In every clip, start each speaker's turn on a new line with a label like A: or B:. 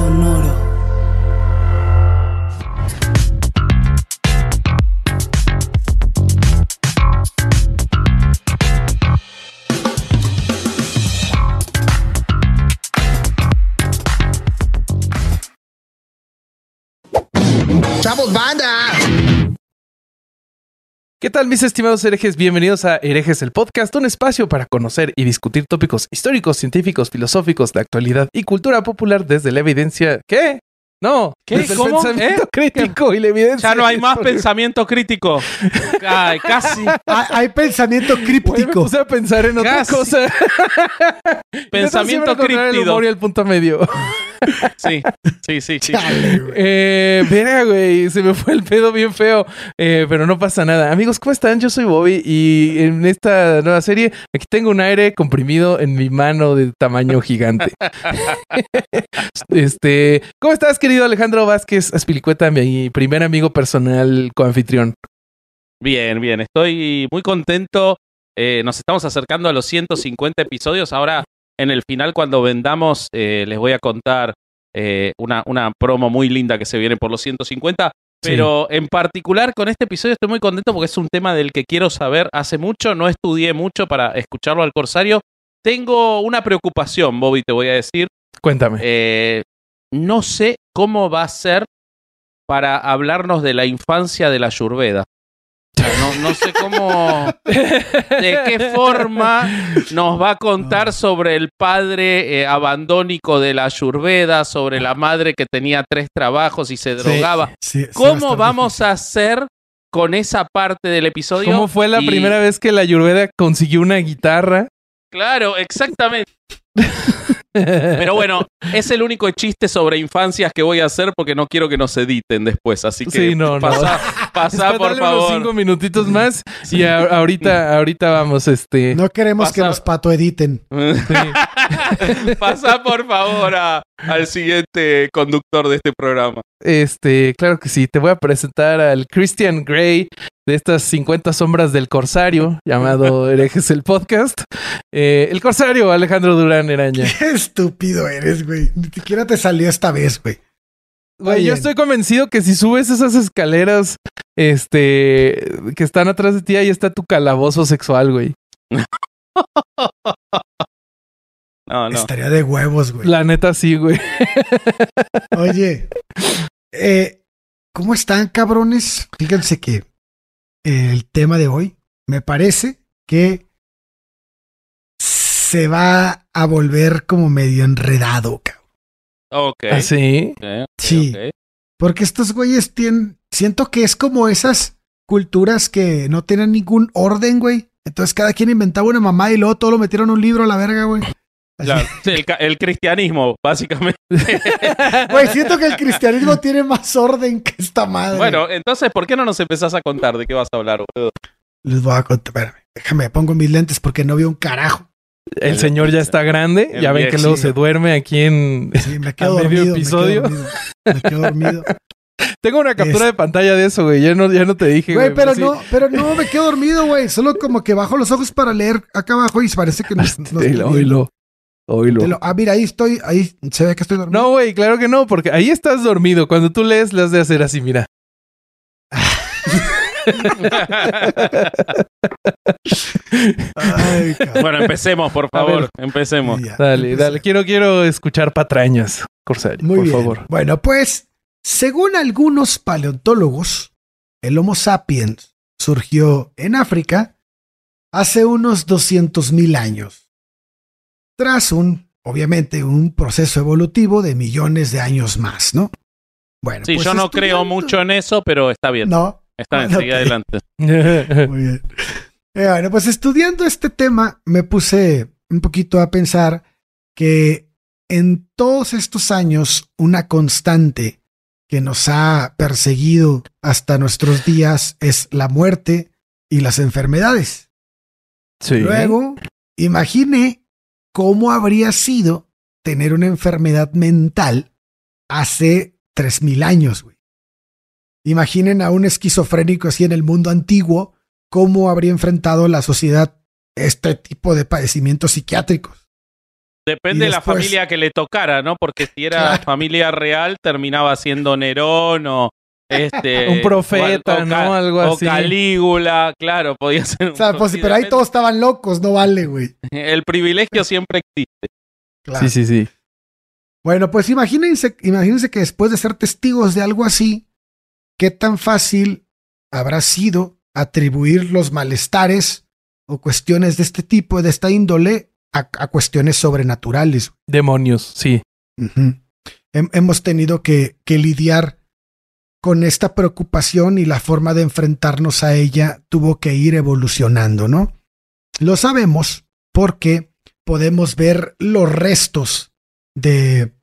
A: Sonoro.
B: ¿Qué tal mis estimados herejes? Bienvenidos a Herejes el Podcast, un espacio para conocer y discutir tópicos históricos, científicos, filosóficos, de actualidad y cultura popular desde la evidencia. ¿Qué? No,
C: ¿Qué?
B: desde
C: ¿Cómo?
B: el pensamiento
C: ¿Eh?
B: crítico y la evidencia.
C: Ya no hay más pensamiento crítico. Ay, casi.
D: Hay, hay pensamiento críptico.
B: puse a pensar en otra
C: Casi.
B: cosa.
C: Pensamiento
B: encontrar el
C: críptido.
B: humor y el punto medio.
C: Sí, sí, sí, sí.
D: Chale, güey.
B: Eh, verga, güey, se me fue el pedo bien feo, Eh, pero no pasa nada. Amigos, ¿cómo están? Yo soy Bobby y en esta nueva serie aquí tengo un aire comprimido en mi mano de tamaño gigante. este, ¿cómo estás, querido Alejandro Vázquez Aspilicueta, mi primer amigo personal coanfitrión?
C: Bien, bien. Estoy muy contento. Eh, nos estamos acercando a los 150 episodios. Ahora, en el final, cuando vendamos, eh, les voy a contar eh, una, una promo muy linda que se viene por los 150. Pero en particular con este episodio estoy muy contento porque es un tema del que quiero saber hace mucho. No estudié mucho para escucharlo al Corsario. Tengo una preocupación, Bobby, te voy a decir.
B: Cuéntame.
C: Eh, no sé cómo va a ser para hablarnos de la infancia de la Yurveda. No, no sé cómo, de qué forma nos va a contar sobre el padre eh, abandónico de la Yurveda, sobre la madre que tenía tres trabajos y se drogaba.
D: Sí, sí,
C: ¿Cómo vamos
D: difícil.
C: a hacer con esa parte del episodio?
B: ¿Cómo fue la
C: Y-
B: primera vez que la Ayurveda consiguió una guitarra?
C: Claro, exactamente. Pero bueno, es el único chiste sobre infancias que voy a hacer porque no quiero que nos editen después. Así que
B: Sí, no, no.
C: pasa, por
B: Espérale unos cinco
C: favor.
B: minutitos más y a- ahorita, ahorita vamos, este.
D: No queremos que nos pato editen.
B: sí.
C: pasa por favor a- al siguiente conductor de este programa.
B: Este, claro que sí. Te voy a presentar al Christian Grey de estas 50 sombras del Corsario, llamado Herejes el Podcast. Eh, el Corsario, Alejandro Durán Eraña.
D: Qué estúpido eres, güey. Ni siquiera te salió esta vez, güey.
B: Güey, yo estoy convencido que si subes esas escaleras, este, que están atrás de ti, ahí está tu calabozo sexual, güey.
C: No, no.
D: Estaría de huevos, güey.
B: La neta sí, güey.
D: Oye, eh, ¿cómo están, cabrones? Fíjense que el tema de hoy me parece que se va a volver como medio enredado, cabrón.
C: Ok.
B: Así.
C: ok, ok,
D: Sí.
C: ok.
D: Porque estos güeyes tienen. Siento que es como esas culturas que no tienen ningún orden, güey. Entonces cada quien inventaba una mamá y luego todo lo metieron en un libro a la verga, güey.
C: El, cristianismo, básicamente.
D: Güey, siento que el cristianismo tiene más orden que esta madre.
C: Bueno, entonces, ¿por qué no nos empezás a contar de qué vas a hablar, boludo?
D: les voy a contar. Espérame, déjame, pongo mis lentes porque no veo un carajo.
B: El señor ya está grande.
C: El
B: Ya ven que luego se duerme aquí en.
D: Sí, me quedo
B: A medio
D: dormido.
B: episodio.
D: Me quedo dormido. Me quedo dormido.
B: Tengo una captura
D: Es-
B: de pantalla de eso, güey. Ya no, ya no te dije,
D: Güey, pero
B: sí.
D: no, pero no me quedo dormido, güey. Solo como que bajo los ojos para leer acá abajo y parece que no, no
B: Oílo,
D: viendo.
B: Oílo.
D: Lo- Ah, mira, ahí estoy, ahí se ve que estoy dormido.
B: No, güey, claro que no, porque ahí estás dormido. Cuando tú lees, le has de hacer así, mira.
D: Ay,
C: bueno, empecemos, por favor. Empecemos.
D: Ya,
B: Dale, dale. Quiero, quiero escuchar patrañas, Corsario,
D: Muy
B: por
D: bien.
B: favor.
D: Bueno, pues, según algunos paleontólogos, el Homo sapiens surgió en África hace unos 200.000 años. Tras un, obviamente, un proceso evolutivo de millones de años más, ¿no? Bueno,
C: Sí,
D: pues
C: yo no creo mucho en eso, pero está bien.
D: No,
C: Está bien,
D: no,
C: sigue
D: ok.
C: adelante.
D: Muy bien. Eh, bueno, pues estudiando este tema, me puse un poquito a pensar que en todos estos años, una constante que nos ha perseguido hasta nuestros días es la muerte y las enfermedades.
B: sí.
D: Luego, imagine cómo habría sido tener una enfermedad mental hace 3000 años, güey. Imaginen a un esquizofrénico así en el mundo antiguo, cómo habría enfrentado la sociedad este tipo de padecimientos psiquiátricos.
C: Depende de la familia que le tocara, ¿no? Porque si era
D: Claro.
C: familia real, terminaba siendo Nerón o este.
B: Un profeta,
C: o- o
B: ¿no? Algo
C: o
B: así.
C: Calígula, claro, podía ser. un-
D: O sea, pues, pero ahí todos estaban locos, no vale, güey.
C: El privilegio siempre existe.
D: Claro.
B: Sí, sí, sí.
D: Bueno, pues imagínense, imagínense que después de ser testigos de algo así, qué tan fácil habrá sido atribuir los malestares o cuestiones de este tipo, de esta índole, a, a cuestiones sobrenaturales.
B: Demonios, sí.
D: Hem- hemos tenido que, que lidiar con esta preocupación y la forma de enfrentarnos a ella tuvo que ir evolucionando, ¿no? Lo sabemos porque podemos ver los restos de,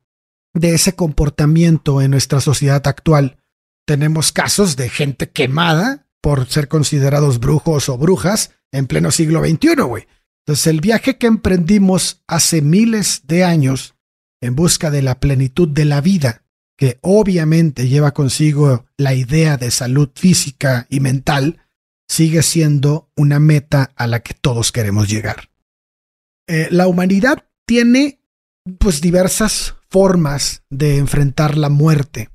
D: de ese comportamiento en nuestra sociedad actual. Tenemos casos de gente quemada por ser considerados brujos o brujas en pleno siglo XXI, güey. Entonces el viaje que emprendimos hace miles de años en busca de la plenitud de la vida, que obviamente lleva consigo la idea de salud física y mental, sigue siendo una meta a la que todos queremos llegar. Eh, la humanidad tiene pues diversas formas de enfrentar la muerte,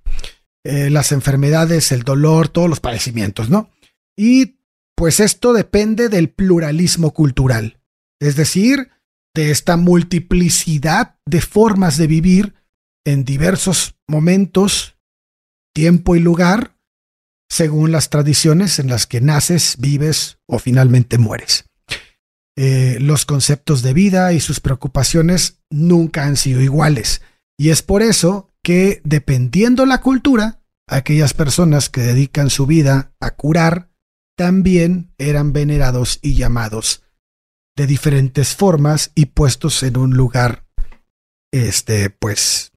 D: eh, las enfermedades, el dolor, todos los padecimientos, ¿no? Y pues esto depende del pluralismo cultural, es decir, de esta multiplicidad de formas de vivir en diversos momentos, tiempo y lugar, según las tradiciones en las que naces, vives o finalmente mueres. Eh, los conceptos de vida y sus preocupaciones nunca han sido iguales. Y es por eso que, dependiendo la cultura, aquellas personas que dedican su vida a curar también eran venerados y llamados de diferentes formas y puestos en un lugar, este, pues,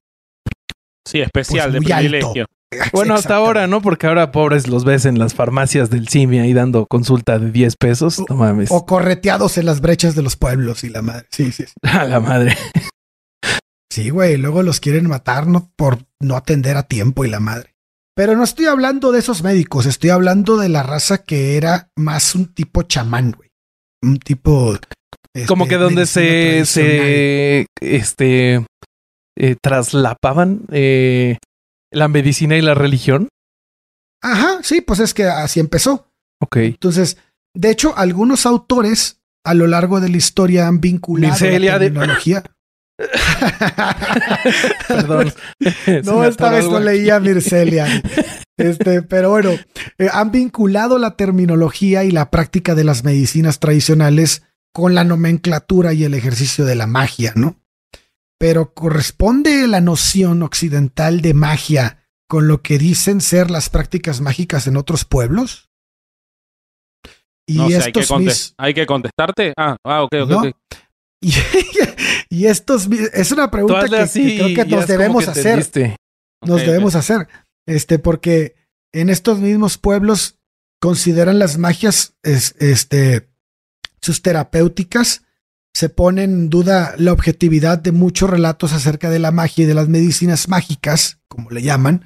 C: Sí, especial,
D: Pues
C: de
D: alto.
C: privilegio.
B: Bueno, hasta ahora, ¿no? Porque ahora pobres los ves en las farmacias del CIMI ahí dando consulta de 10 pesos. No mames.
D: O correteados en las brechas de los pueblos y la madre. Sí, sí, sí.
B: A la madre.
D: Sí, güey, luego los quieren matar ¿no? por no atender a tiempo y la madre. Pero no estoy hablando de esos médicos, estoy hablando de la raza que era más un tipo chamán, güey. Un tipo... este,
B: Como que donde se, se este eh, traslapaban eh, la medicina y la religión.
D: Ajá, sí, pues es que así empezó.
B: Ok.
D: Entonces, de hecho, algunos autores a lo largo de la historia han vinculado la
B: de-
D: tecnología.
B: Perdón. Se
D: No, esta vez no leía Mircelia. Este, pero bueno, eh, han vinculado la terminología y la práctica de las medicinas tradicionales con la nomenclatura y el ejercicio de la magia, ¿no? Pero corresponde la noción occidental de magia con lo que dicen ser las prácticas mágicas en otros pueblos. Y
C: No sé, hay que,
D: estos mis-
C: ¿hay que contestarte. Ah, ah, ok, ok,
D: y, y estos es una pregunta que,
B: así
D: que creo que nos debemos
B: que
D: hacer nos debemos hacer. Este, porque en estos mismos pueblos consideran las magias, es- este, sus terapéuticas, se pone en duda la objetividad de muchos relatos acerca de la magia y de las medicinas mágicas, como le llaman,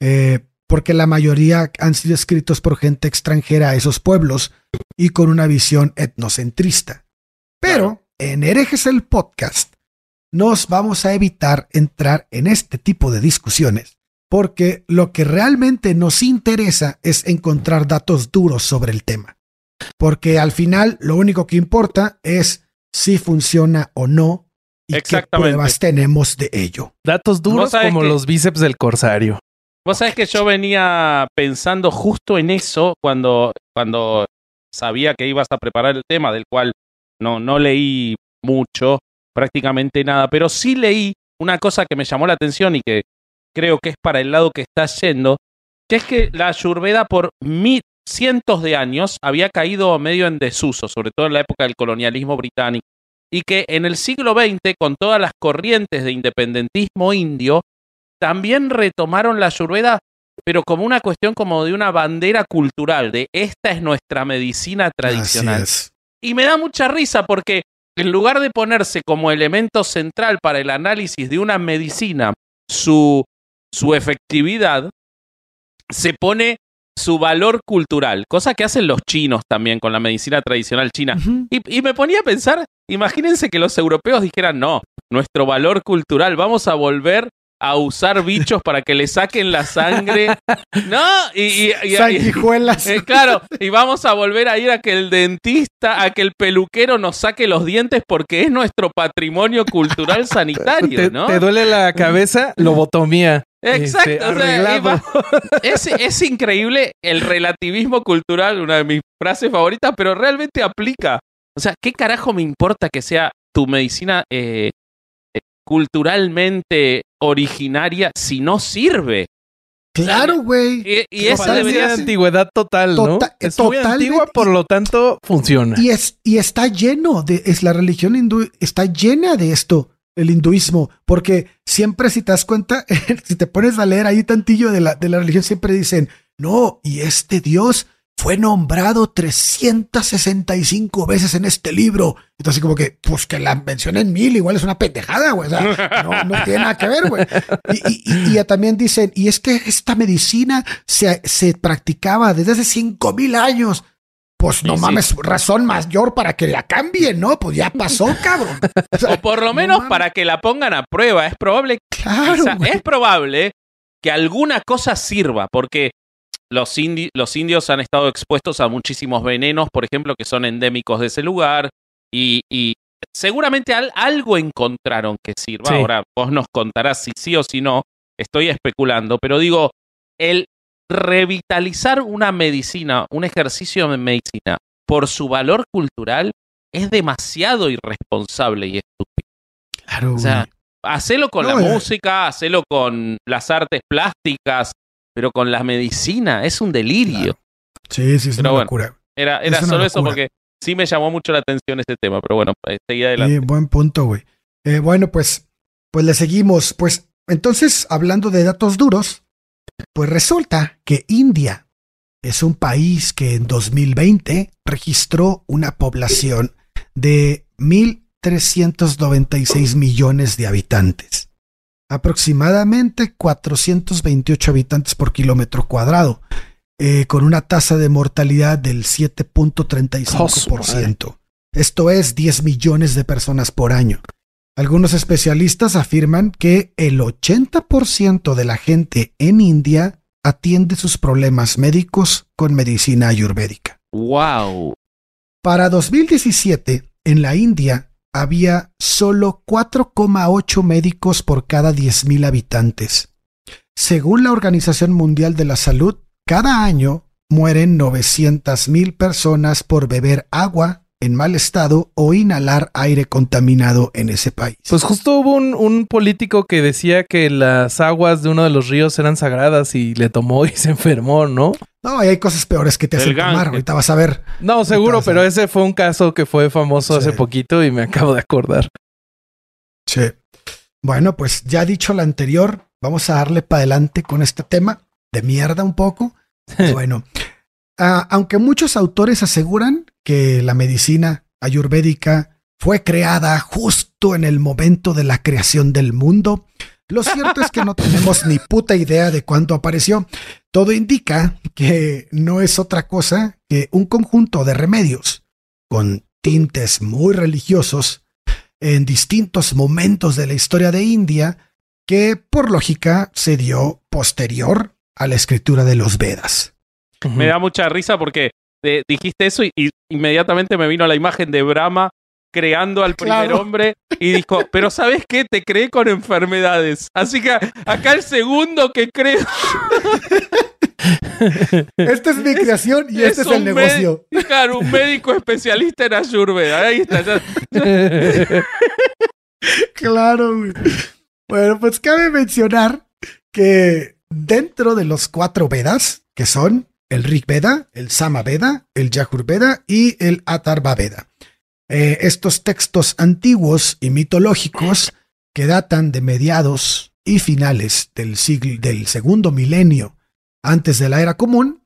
D: eh, porque la mayoría han sido escritos por gente extranjera a esos pueblos y con una visión etnocentrista. Pero en Herejes el podcast nos vamos a evitar entrar en este tipo de discusiones, porque lo que realmente nos interesa es encontrar datos duros sobre el tema. Porque al final lo único que importa es si funciona o no y qué
C: Exactamente.
D: pruebas tenemos de ello.
B: Datos duros como
C: que-
B: los bíceps del corsario.
C: Vos sabés que yo venía pensando justo en eso cuando, cuando sabía que ibas a preparar el tema, del cual no, no leí mucho, prácticamente nada, pero sí leí una cosa que me llamó la atención y que creo que es para el lado que estás yendo, que es que la ayurveda por mil, cientos de años había caído medio en desuso, sobre todo en la época del colonialismo británico, y que en el siglo XX, con todas las corrientes de independentismo indio, también retomaron la ayurveda, pero como una cuestión como de una bandera cultural, de esta es nuestra medicina tradicional. Y me da mucha risa porque en lugar de ponerse como elemento central para el análisis de una medicina su, su efectividad, se pone su valor cultural, cosa que hacen los chinos también con la medicina tradicional china. Y, y me ponía a pensar, imagínense que los europeos dijeran, no, nuestro valor cultural, vamos a volver a usar bichos para que le saquen la sangre. No, y, y- y-
D: Sanguijuelas.
C: eh, claro, y vamos a volver a ir a que el dentista, a que el peluquero nos saque los dientes porque es nuestro patrimonio cultural sanitario,
B: te,
C: ¿no?
B: te duele la cabeza, lobotomía.
C: Exacto,
B: Este,
C: o sea, es, es increíble el relativismo cultural, una de mis frases favoritas, pero realmente aplica. O sea, ¿qué carajo me importa que sea tu medicina eh, eh, culturalmente originaria si no sirve?
D: Claro, güey.
C: Y, y esa debería
B: de
C: ser...
B: antigüedad total, ¿no?
D: Tota-
B: es muy antigua, por lo tanto, funciona.
D: Y, es, y está lleno de, es la religión hindú, está llena de esto, el hinduismo, porque siempre si te das cuenta, si te pones a leer ahí tantillo de la, de la religión, siempre dicen, no, y este Dios fue nombrado 365 veces en este libro. Entonces como que, pues que la mencionen mil, igual es una pendejada, güey. O sea, no, tiene nada que ver, güey. Y, y- también dicen, y es que esta medicina se, se practicaba desde hace cinco mil años. Pues no
C: Sí, sí.
D: mames, razón mayor para que la cambien, ¿no? Pues ya pasó, cabrón. O sea,
C: O por lo
D: no
C: menos
D: mames.
C: para que la pongan a prueba. Es probable,
D: claro,
C: es probable que alguna cosa sirva, porque los, indi- los indios han estado expuestos a muchísimos venenos, por ejemplo, que son endémicos de ese lugar, y, y seguramente al- algo encontraron que sirva.
B: Sí.
C: Ahora vos nos contarás si sí o si no, estoy especulando, pero digo, el revitalizar una medicina, un ejercicio de medicina, por su valor cultural, es demasiado irresponsable y estúpido.
D: Claro,
C: O sea, hacelo con
D: No,
C: la
D: eh.
C: música, hacelo con las artes plásticas, pero con la medicina es un delirio.
D: Sí, sí, es
C: pero
D: una
C: bueno.
D: locura.
C: Era, era
D: Es
C: solo eso porque sí me llamó mucho la atención ese tema, pero bueno, eh, seguí adelante.
D: Sí, buen punto, güey. Eh, bueno, pues, pues le seguimos. Pues entonces, hablando de datos duros, pues resulta que India es un país que en 2020 registró una población de 1.396 millones de habitantes. Aproximadamente 428 habitantes por kilómetro cuadrado, eh, con una tasa de mortalidad del 7.35%. Esto es 10 millones de personas por año. Algunos especialistas afirman que el 80% de la gente en India atiende sus problemas médicos con medicina ayurvédica.
C: ¡Wow!
D: Para 2017, en la India había solo 4,8 médicos por cada 10.000 habitantes. Según la Organización Mundial de la Salud, cada año mueren 900.000 personas por beber agua en mal estado o inhalar aire contaminado en ese país.
B: Pues justo hubo un, un político que decía que las aguas de uno de los ríos eran sagradas y le tomó y se enfermó, ¿no?
D: no, y hay cosas peores que te
C: El
D: hacen tomar. Ahorita vas a ver.
B: No, seguro, pero ese fue un caso que fue famoso
D: Sí.
B: hace poquito y me acabo de acordar.
D: Sí. Bueno, pues ya dicho lo anterior, vamos a darle para adelante con este tema de mierda un poco. Bueno, ah, aunque muchos autores aseguran que la medicina ayurvédica fue creada justo en el momento de la creación del mundo, lo cierto es que no tenemos ni puta idea de cuándo apareció. Todo indica que no es otra cosa que un conjunto de remedios con tintes muy religiosos en distintos momentos de la historia de India que por lógica se dio posterior a la escritura de los Vedas.
C: Me da mucha risa porque eh, dijiste eso y, y inmediatamente me vino la imagen de Brahma creando al primer
D: Claro.
C: hombre y dijo, pero ¿sabes qué? Te creé con enfermedades. Así que acá el segundo que creo
D: Esta es mi creación y este es el negocio.
C: Claro, un médico especialista en Ayurveda. Ahí está. ya-
D: Claro. güey. Bueno, pues cabe mencionar que dentro de los cuatro Vedas, que son el Rig Veda, el Sama Veda, el Yajur Veda y el Atharva Veda, eh, estos textos antiguos y mitológicos que datan de mediados y finales del siglo del segundo milenio antes de la era común,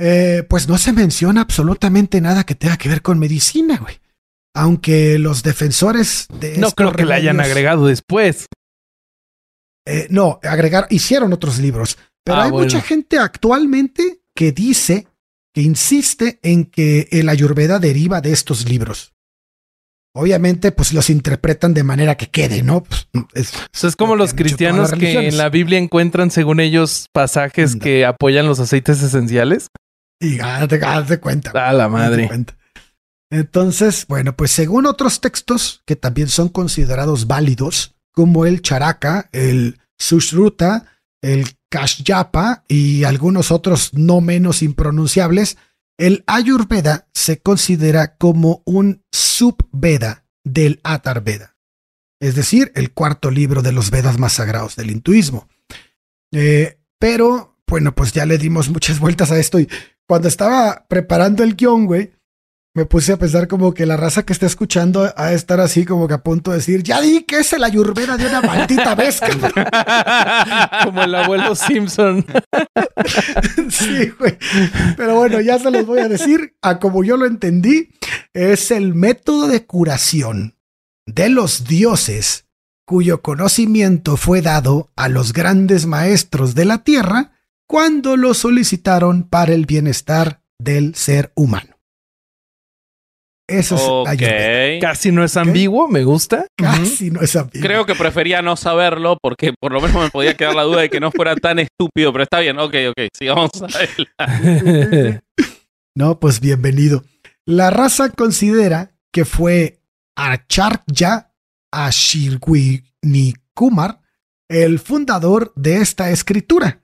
D: eh, pues no se menciona absolutamente nada que tenga que ver con medicina, güey. Aunque los defensores de
B: no creo que la hayan agregado después.
D: eh, no, agregar, hicieron otros libros, Pero
B: Ah,
D: hay
B: bueno.
D: mucha gente actualmente que dice, que insiste en que el Ayurveda deriva de estos libros. Obviamente, pues los interpretan de manera que quede, ¿no? Pues, es-
B: O sea, es como
D: lo
B: los cristianos que en la Biblia encuentran, según ellos, pasajes que apoyan los aceites esenciales.
D: y hazte, hazte cuenta.
B: A la madre.
D: Entonces, bueno, pues según otros textos que también son considerados válidos, como el Charaka, el Sushruta, el Kashyapa y algunos otros no menos impronunciables, el Ayurveda se considera como un subveda del Atharveda, es decir, el cuarto libro de los Vedas más sagrados del hinduismo. Eh, pero, bueno, pues ya le dimos muchas vueltas a esto y cuando estaba preparando el guion, güey, me puse a pensar como que la raza que está escuchando a estar así como que a punto de decir, ya di que es el Ayurveda de una maldita vez, cabrón".
B: como el abuelo Simpson.
D: Sí, güey. Pero bueno, ya se los voy a decir. A como yo lo entendí, es el método de curación de los dioses cuyo conocimiento fue dado a los grandes maestros de la tierra cuando lo solicitaron para el bienestar del ser humano. Eso es
C: Ok.
D: Ayurveda.
B: Casi no es ambiguo, me gusta.
D: Casi no es ambiguo.
C: Creo que prefería no saberlo porque por lo menos me podía quedar la duda de que no fuera tan estúpido, pero está bien, ok, ok, sigamos adelante.
D: No, pues bienvenido. La raza considera que fue Acharya Ashirwini Kumar el fundador de esta escritura,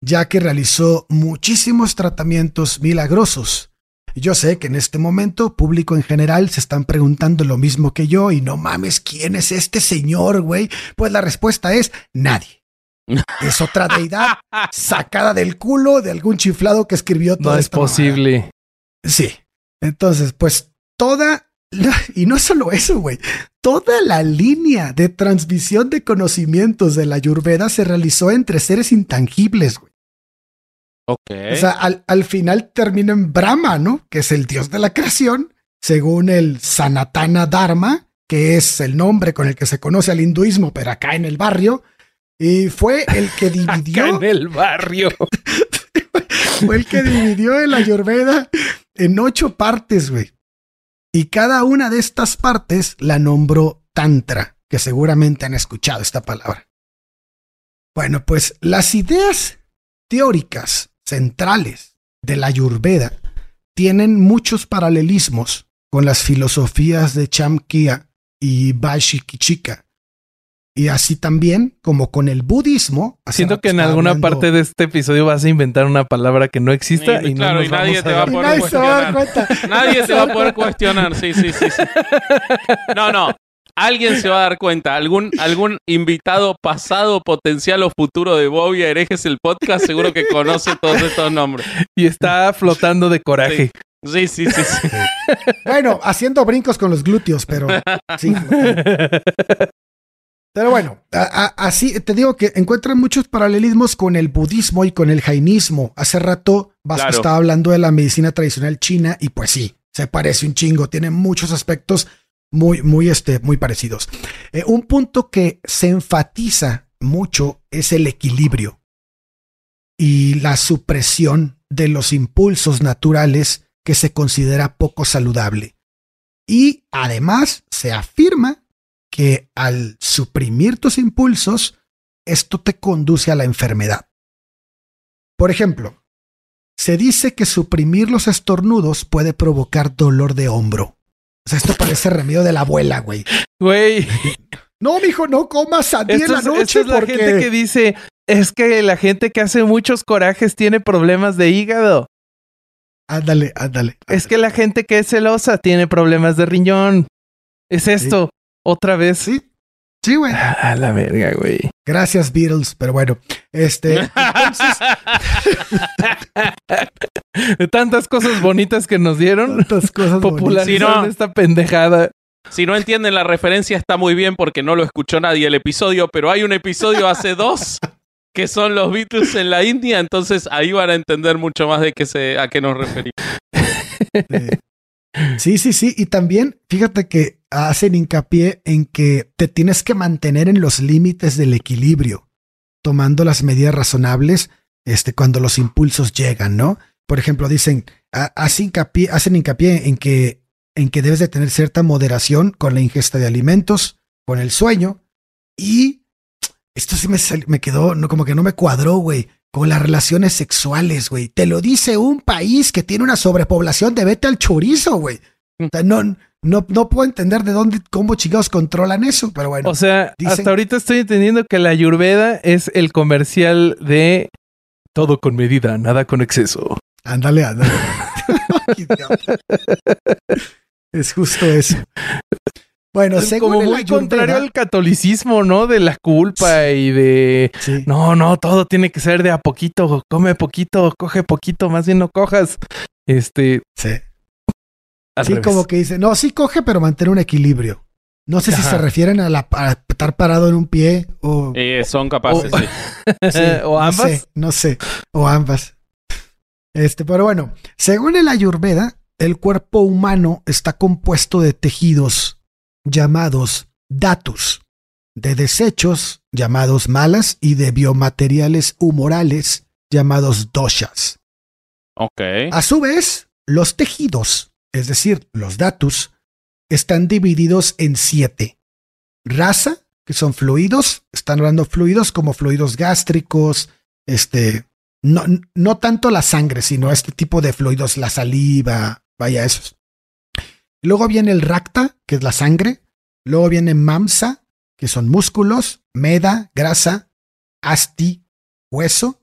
D: ya que realizó muchísimos tratamientos milagrosos. Yo sé que en este momento, público en general, se están preguntando lo mismo que yo y no mames, ¿quién es este señor, güey? Pues la respuesta es nadie. Es otra deidad sacada del culo de algún chiflado que escribió todo
B: No es posible.
D: Sí. Entonces, pues toda, y no solo eso, güey, toda la línea de transmisión de conocimientos de la Ayurveda se realizó entre seres intangibles, güey.
C: Ok.
D: O sea, al, al final termina en Brahma, ¿no? Que es el dios de la creación, según el Sanatana Dharma, que es el nombre con el que se conoce al hinduismo, pero acá en el barrio. Y fue el que
B: Acá
D: dividió
B: en el barrio.
D: fue el que dividió el Ayurveda en ocho partes, güey. Y cada una de estas partes la nombró Tantra, que seguramente han escuchado esta palabra. Bueno, pues las ideas teóricas centrales de la Ayurveda tienen muchos paralelismos con las filosofías de Chamkya y Vaishikika. Y así también como con el budismo.
B: Siento que en alguna
D: hablando-
B: parte de este episodio vas a inventar una palabra que no exista
C: Y-
B: y, no
C: claro,
B: nos
C: y nadie
B: vamos
C: te va a poder
D: Nadie se va a dar
C: cuestionar.
D: cuenta.
C: Nadie se va a poder cuestionar, sí, sí, sí, sí. No, no. Alguien se va a dar cuenta. Algún, algún invitado pasado, potencial o futuro de Bobby Herejes el podcast, seguro que conoce todos estos nombres.
B: Y está flotando de coraje.
C: Sí, sí, sí, sí.
D: Bueno, haciendo brincos con los glúteos, pero sí. Pero bueno, a- a- así te digo que encuentran muchos paralelismos con el budismo y con el jainismo. Hace rato Vasco
C: Claro.
D: estaba hablando de la medicina tradicional china y pues sí, se parece un chingo. Tiene muchos aspectos muy, muy, este, muy parecidos. Eh, un punto que se enfatiza mucho es el equilibrio y la supresión de los impulsos naturales que se considera poco saludable. Y además se afirma que al suprimir tus impulsos, esto te conduce a la enfermedad. Por ejemplo, se dice que suprimir los estornudos puede provocar dolor de hombro. O sea, esto parece remedio de la abuela, güey.
B: Güey,
D: No, mijo, no comas sandía en
B: esto
D: la noche
B: esto es la
D: porque...
B: gente que dice, es que la gente que hace muchos corajes tiene problemas de hígado.
D: Ándale, ándale.
B: Es que la gente que es celosa tiene problemas de riñón. Es esto. Otra vez.
D: Sí, sí, güey.
B: A la verga, güey.
D: Gracias, Beatles. Pero bueno, este... Entonces,
B: tantas cosas bonitas que nos dieron,
D: tantas cosas bonitas.
B: popularizaron
C: Sí, no.
B: esta pendejada.
C: Si no entienden la referencia, está muy bien porque no lo escuchó nadie el episodio, pero hay un episodio hace dos que son los Beatles en la India, entonces ahí van a entender mucho más de qué se, a qué nos referimos.
D: Sí, sí, sí. Y también fíjate que hacen hincapié en que te tienes que mantener en los límites del equilibrio. tomando las medidas razonables este, cuando los impulsos llegan, ¿no? Por ejemplo, dicen, hacen hincapié, hacen hincapié en que, en que debes de tener cierta moderación con la ingesta de alimentos, con el sueño, y esto sí me, me quedó, no, como que no me cuadró, güey, con las relaciones sexuales, güey. Te lo dice un país que tiene una sobrepoblación de vete al chorizo, güey. O sea, no, no, no puedo entender de dónde, cómo chingados controlan eso, pero bueno.
B: O sea, hasta ahorita estoy entendiendo que la Ayurveda es el comercial de todo con medida, nada con exceso.
D: Ándale, ándale. es justo eso. Bueno,
B: es como muy contrario al catolicismo, ¿no? De la culpa y de no, no, todo tiene que ser de a poquito, come poquito, coge poquito, más bien no cojas. Este.
D: Sí. Sí, como que dice, no, sí coge, pero mantener un equilibrio. No sé si se refieren a, la, estar parado en un pie o.
C: Eh, son capaces,
B: sí. o ambas.
D: No sé, o ambas. Este, pero bueno, según el Ayurveda, el cuerpo humano está compuesto de tejidos llamados datus, de desechos llamados malas y de biomateriales humorales llamados doshas.
C: Ok.
D: A su vez, los tejidos, es decir, los datus, están divididos en siete. Raza, que son fluidos, están hablando fluidos como fluidos gástricos, este, no, no tanto la sangre, sino este tipo de fluidos, la saliva, vaya esos. Luego viene el racta, que es la sangre. Luego viene mamsa, que son músculos, meda, grasa, asti, hueso,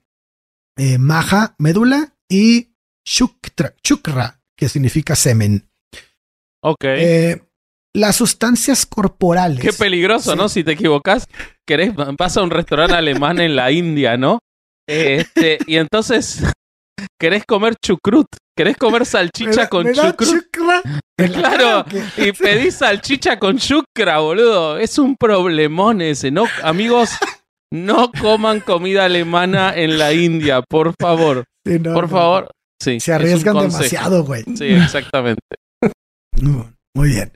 D: eh, maja, médula y shukra, que significa semen.
C: Ok.
D: Eh, las sustancias corporales.
C: Qué peligroso, ¿no? Si te equivocas, querés, vas a un restaurante alemán en la India, ¿no? Este, y entonces querés comer chucrut, querés comer salchicha con chucrut. Claro, y pedís salchicha con chucra, boludo. Es un problemón ese, ¿no? Amigos, no coman comida alemana en la India, por favor. por favor. Sí,
D: Se arriesgan demasiado, güey.
C: Sí, exactamente.
D: Muy bien.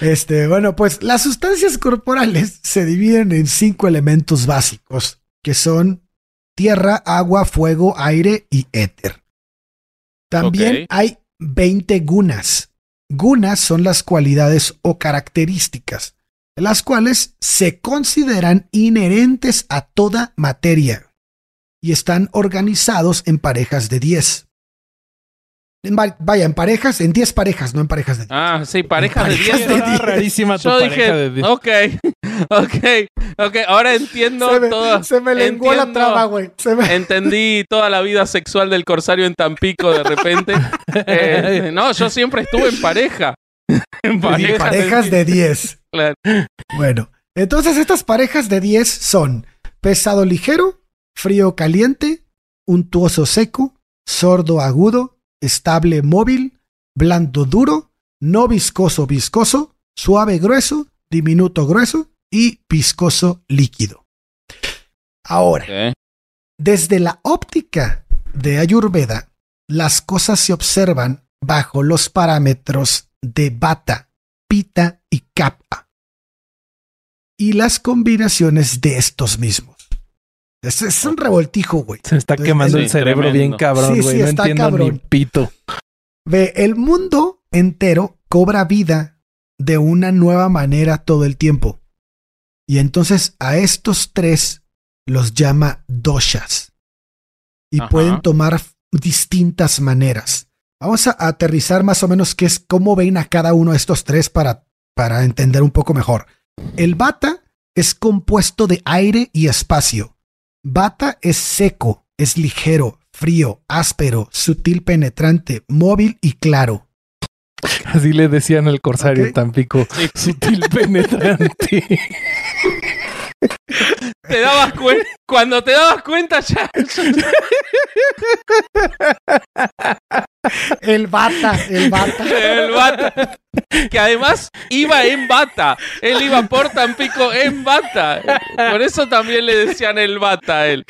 D: Este, bueno, pues las sustancias corporales se dividen en cinco elementos básicos, que son tierra, agua, fuego, aire y éter. También hay 20 gunas. Gunas son las cualidades o características, las cuales se consideran inherentes a toda materia y están organizados en parejas de 10 vaya, en parejas, en 10 parejas, no en parejas de 10.
C: Ah, sí, parejas, de 10.
B: Ah, rarísima tu pareja de 10.
C: Ok, ok, ok. Ahora entiendo
D: se me,
C: todo.
D: Se me lenguó la traba, güey.
C: Entendí toda la vida sexual del corsario en Tampico de repente. Eh, no, yo siempre estuve en pareja.
D: En parejas, de 10.
C: Claro.
D: Bueno, entonces estas parejas de 10 son pesado ligero, frío caliente, untuoso seco, sordo agudo, estable móvil, blando duro, no viscoso viscoso, suave grueso, diminuto grueso y viscoso líquido. Ahora, desde la óptica de Ayurveda, las cosas se observan bajo los parámetros de Bata, Pita y Kappa y las combinaciones de estos mismos. Es, un revoltijo, güey.
B: Se está quemando el cerebro bien cabrón, güey. no entiendo ni pito.
D: Ve, el mundo entero cobra vida de una nueva manera todo el tiempo. Y entonces a estos tres los llama doshas. Y pueden tomar distintas maneras. Vamos a aterrizar más o menos qué es cómo ven a cada uno de estos tres para, para entender un poco mejor. El bata es compuesto de aire y espacio. Bata es seco, es ligero, frío, áspero, sutil, penetrante, móvil y claro.
B: Así le decían al corsario Tampico. Sutil, penetrante.
C: te dabas cuenta. Cuando te dabas cuenta ya.
D: el bata, el bata.
C: El bata. Que además iba en bata. Él iba por Tampico en bata. Por eso también le decían el bata a él.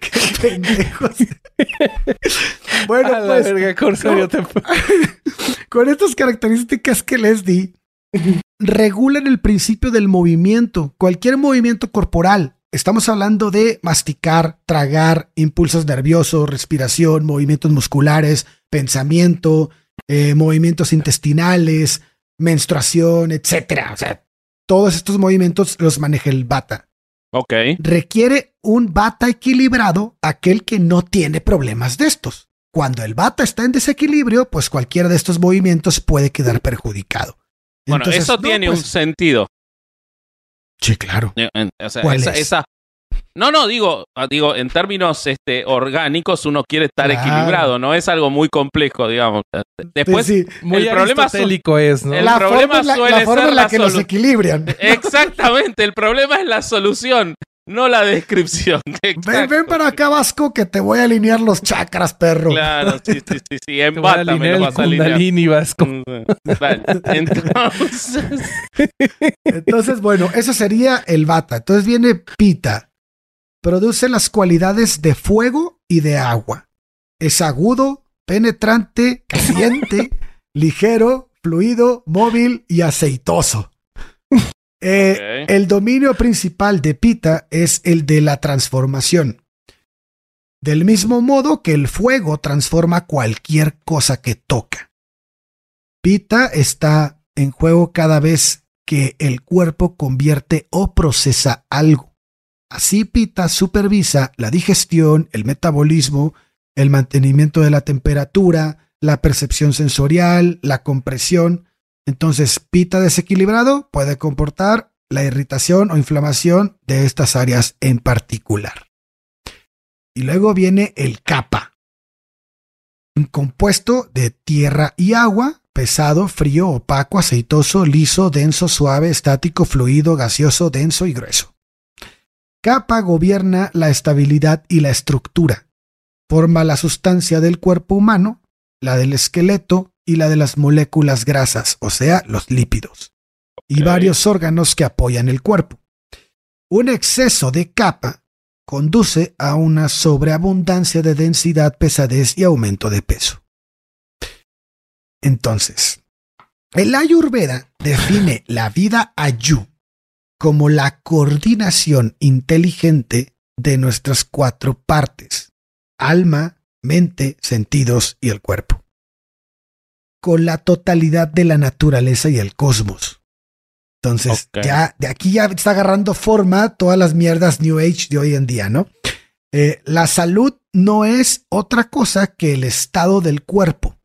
D: Qué pendejos. bueno, pues. con estas características que les di, regulan el principio del movimiento. Cualquier movimiento corporal estamos hablando de masticar, tragar, impulsos nerviosos, respiración, movimientos musculares, pensamiento, eh, movimientos intestinales, menstruación, etcétera. O sea, todos estos movimientos los maneja el bata.
C: Ok.
D: Requiere un bata equilibrado aquel que no tiene problemas de estos. Cuando el bata está en desequilibrio, pues cualquiera de estos movimientos puede quedar perjudicado.
C: Bueno,
D: Entonces,
C: eso
D: no,
C: tiene
D: pues,
C: un sentido.
D: Sí, claro.
C: Eh, o sea,
D: ¿Cuál
C: esa,
D: es?
C: esa- No, no, digo, ah, digo, en términos este, orgánicos uno quiere estar
D: Claro.
C: equilibrado, no es algo muy complejo, digamos. Después,
D: Sí,
B: Muy
C: el problema
B: es, ¿no?
C: el
D: la
C: problema
D: forma en la,
C: suele
D: la forma
C: ser
D: en la
C: la
D: que los
C: solu-
D: equilibran.
C: exactamente, el problema es la solución, no la descripción.
D: Ven,
C: Exacto.
D: ven para acá, Vasco, que te voy a alinear los chakras, perro.
C: Claro, sí, sí, sí, sí, en bata me lo vas a alinear.
B: Vasco.
C: Vale, Entonces,
D: Entonces, bueno, eso sería el bata. Entonces viene pita. Produce las cualidades de fuego y de agua. Es agudo, penetrante, caliente, ligero, fluido, móvil y aceitoso. Eh. El dominio principal de Pita es el de la transformación. Del mismo modo que el fuego transforma cualquier cosa que toca. Pita está en juego cada vez que el cuerpo convierte o procesa algo. Así Pita supervisa la digestión, el metabolismo, el mantenimiento de la temperatura, la percepción sensorial, la compresión. Entonces, Pita desequilibrado puede comportar la irritación o inflamación de estas áreas en particular. Y luego viene el capa, un compuesto de tierra y agua, pesado, frío, opaco, aceitoso, liso, denso, suave, estático, fluido, gaseoso, denso y grueso. Capa gobierna la estabilidad y la estructura. Forma la sustancia del cuerpo humano, la del esqueleto y la de las moléculas grasas, o sea, los lípidos, y varios órganos que apoyan el cuerpo. Un exceso de capa conduce a una sobreabundancia de densidad, pesadez y aumento de peso. Entonces, el Ayurveda define la vida Ayu como la coordinación inteligente de nuestras cuatro partes, alma, mente, sentidos y el cuerpo, con la totalidad de la naturaleza y el cosmos. Entonces, ya de aquí ya está agarrando forma todas las mierdas New Age de hoy en día, ¿no? Eh, la salud no es otra cosa que el estado del cuerpo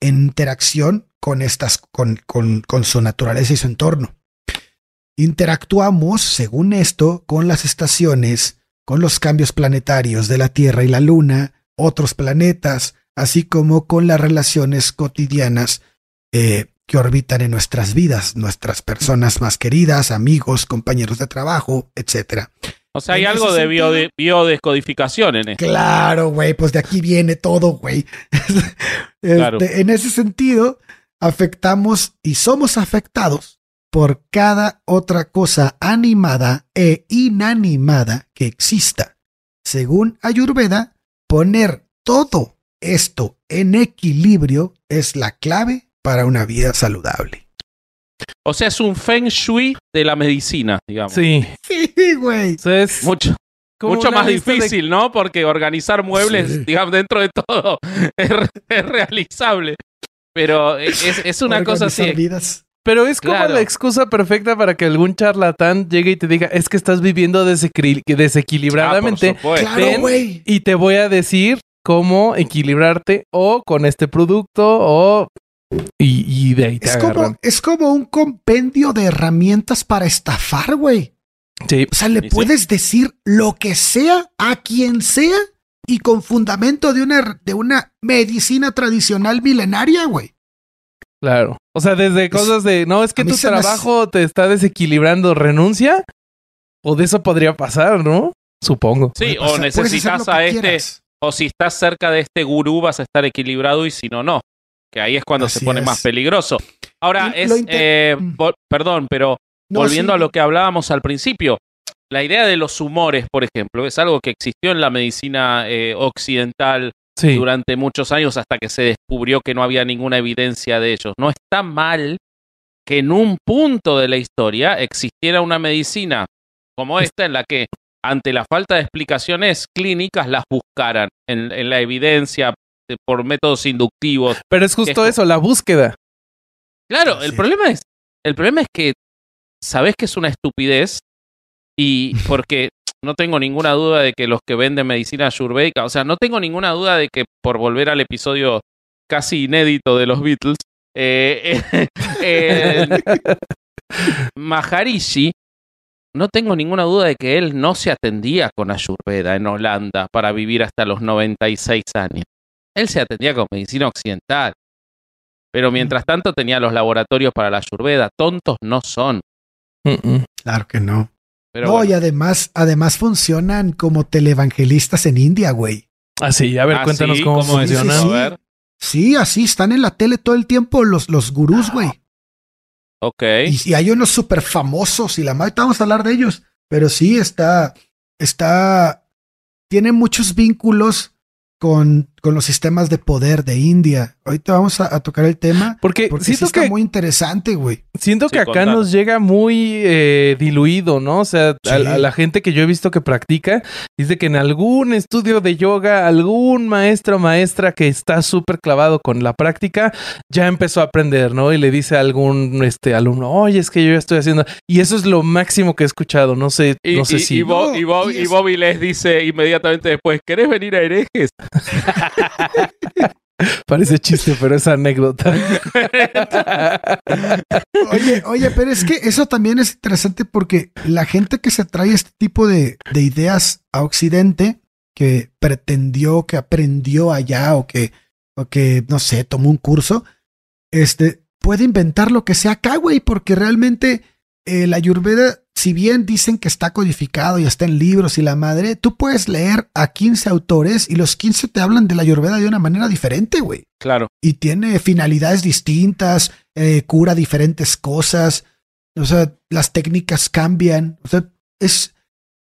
D: en interacción con estas, con, con, con su naturaleza y su entorno. Interactuamos, según esto, con las estaciones, con los cambios planetarios de la Tierra y la Luna, otros planetas, así como con las relaciones cotidianas eh, que orbitan en nuestras vidas, nuestras personas más queridas, amigos, compañeros de trabajo, etcétera.
C: o sea, hay
D: En
C: algo de biodescodificación en esto.
D: Claro, güey, pues de aquí viene todo, güey. Este. En ese sentido, afectamos y somos afectados por cada otra cosa animada e inanimada que exista. Según Ayurveda, poner todo esto en equilibrio es la clave para una vida saludable.
C: O sea, es un feng shui de la medicina, digamos.
B: Sí.
D: Sí, güey.
B: O sea, es
C: Mucho, mucho más
B: de-
C: difícil, ¿no? Porque organizar muebles,
D: Sí.
C: digamos, dentro de todo es, re- es realizable. Pero es, es una cosa así.
D: Vidas.
B: Pero es como
C: Claro.
B: la excusa perfecta para que algún charlatán llegue y te diga, es que estás viviendo desequil-
C: Ah, por
B: desequilibradamente.
D: Claro,
B: ven
D: güey.
B: y te voy a decir cómo equilibrarte o con este producto o... Y, y de ahí te
D: Es como, es como un compendio de herramientas para estafar, güey.
B: Sí,
D: O sea, le
C: Sí, sí.
D: puedes decir lo que sea a quien sea y con fundamento de una, de una medicina tradicional milenaria, güey.
B: claro. O sea, desde cosas de, no, es que tu trabajo te está desequilibrando, renuncia. O de eso podría pasar, ¿no? Supongo.
C: Sí, o necesitas a este,
D: quieras.
C: O si estás cerca de este gurú vas a estar equilibrado y si no, no. Que ahí es cuando
D: Así
C: se pone
D: es.
C: más peligroso. Ahora,
D: Y
C: es, eh,
D: Mm.
C: perdón, pero
D: No,
C: volviendo
D: sí,
C: a lo que hablábamos al principio, la idea de los humores, por ejemplo, es algo que existió en la medicina eh, occidental
B: Sí.
C: durante muchos años hasta que se descubrió que no había ninguna evidencia de ellos. No está mal que en un punto de la historia existiera una medicina como esta, en la que ante la falta de explicaciones clínicas las buscaran en, en la evidencia eh, por métodos inductivos.
B: Pero es justo
C: Es-
B: eso, la búsqueda.
C: Claro, el problema es, el problema es que sabes que es una estupidez y porque no tengo ninguna duda de que los que venden medicina ayurvédica, o sea, no tengo ninguna duda de que por volver al episodio casi inédito de los Beatles, eh, eh, Maharishi, no tengo ninguna duda de que él no se atendía con ayurveda en Holanda para vivir hasta los 96 años. Él se atendía con medicina occidental. Pero mientras tanto tenía los laboratorios para la ayurveda. Tontos no son.
D: Claro que no.
C: Pero
D: no,
C: bueno.
D: y además, además funcionan como televangelistas en India, güey.
B: Ah, sí, a ver,
C: Ah,
B: cuéntanos
C: sí,
B: cómo, funcionan.
D: sí. Sí, así están en la tele todo el tiempo los, los gurús, güey.
C: Ok.
D: Y, hay unos súper famosos y la madre, vamos a hablar de ellos. Pero sí, está, está, tiene muchos vínculos con, con los sistemas de poder de India. Ahorita vamos a, a tocar el tema.
B: Porque,
D: Porque sí
B: siento
D: está
B: que
D: muy interesante, güey.
B: Siento
C: Sí,
B: que acá nos llega muy eh, diluido, ¿no? O sea, a,
D: Sí.
B: a la gente que yo he visto que practica, dice que en algún estudio de yoga, algún maestro o maestra que está súper clavado con la práctica, ya empezó a aprender, ¿no? Y le dice a algún este, alumno, oye, es que yo ya estoy haciendo. Y eso es lo máximo que he escuchado. No sé,
C: Y,
B: no sé
C: y-
B: si.
C: y Bo-
D: No,
C: y Bo-
D: y
C: y
D: es-
C: Bobby les dice inmediatamente después, ¿querés venir a herejes?
B: Parece chiste, pero es anécdota.
D: Oye, oye, pero es que eso también es interesante porque la gente que se trae este tipo de, de ideas a Occidente, que pretendió, que aprendió allá o que, o que, no sé, tomó un curso, este, puede inventar lo que sea acá, güey, porque realmente eh, la Ayurveda, si bien dicen que está codificado y está en libros y la madre, tú puedes leer a 15 autores y los 15 te hablan de la Ayurveda de una manera diferente, güey
C: Claro.
D: y tiene finalidades distintas, eh, cura diferentes cosas, o sea, las técnicas cambian, o sea, es,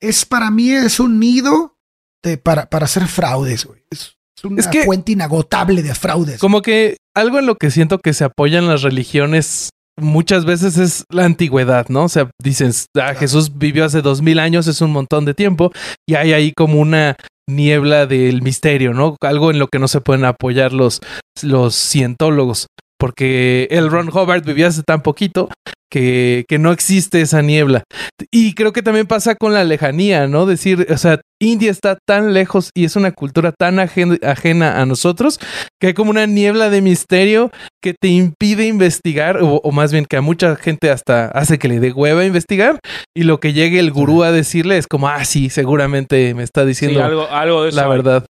D: es para mí es un nido de, para, para hacer fraudes, güey. Es, es una
B: Es que-
D: fuente inagotable de fraudes.
B: Como que algo en lo que siento que se apoyan las religiones muchas veces es la antigüedad, ¿no? O sea, dices, ah, Jesús vivió hace dos mil años, es un montón de tiempo, y hay ahí como una niebla del misterio, ¿no? Algo en lo que no se pueden apoyar los, los cientólogos, porque el Ron Hobart vivió hace tan poquito que, que no existe esa niebla. Y creo que también pasa con la lejanía, ¿no? Decir, o sea, India está tan lejos y es una cultura tan ajen- ajena a nosotros que hay como una niebla de misterio que te impide investigar, o, o más bien que a mucha gente hasta hace que le dé hueva investigar, y lo que llegue el gurú a decirle es como, ah, sí, seguramente me está
C: Sí,
B: diciendo
C: algo, algo de eso
B: la
C: hay.
B: verdad.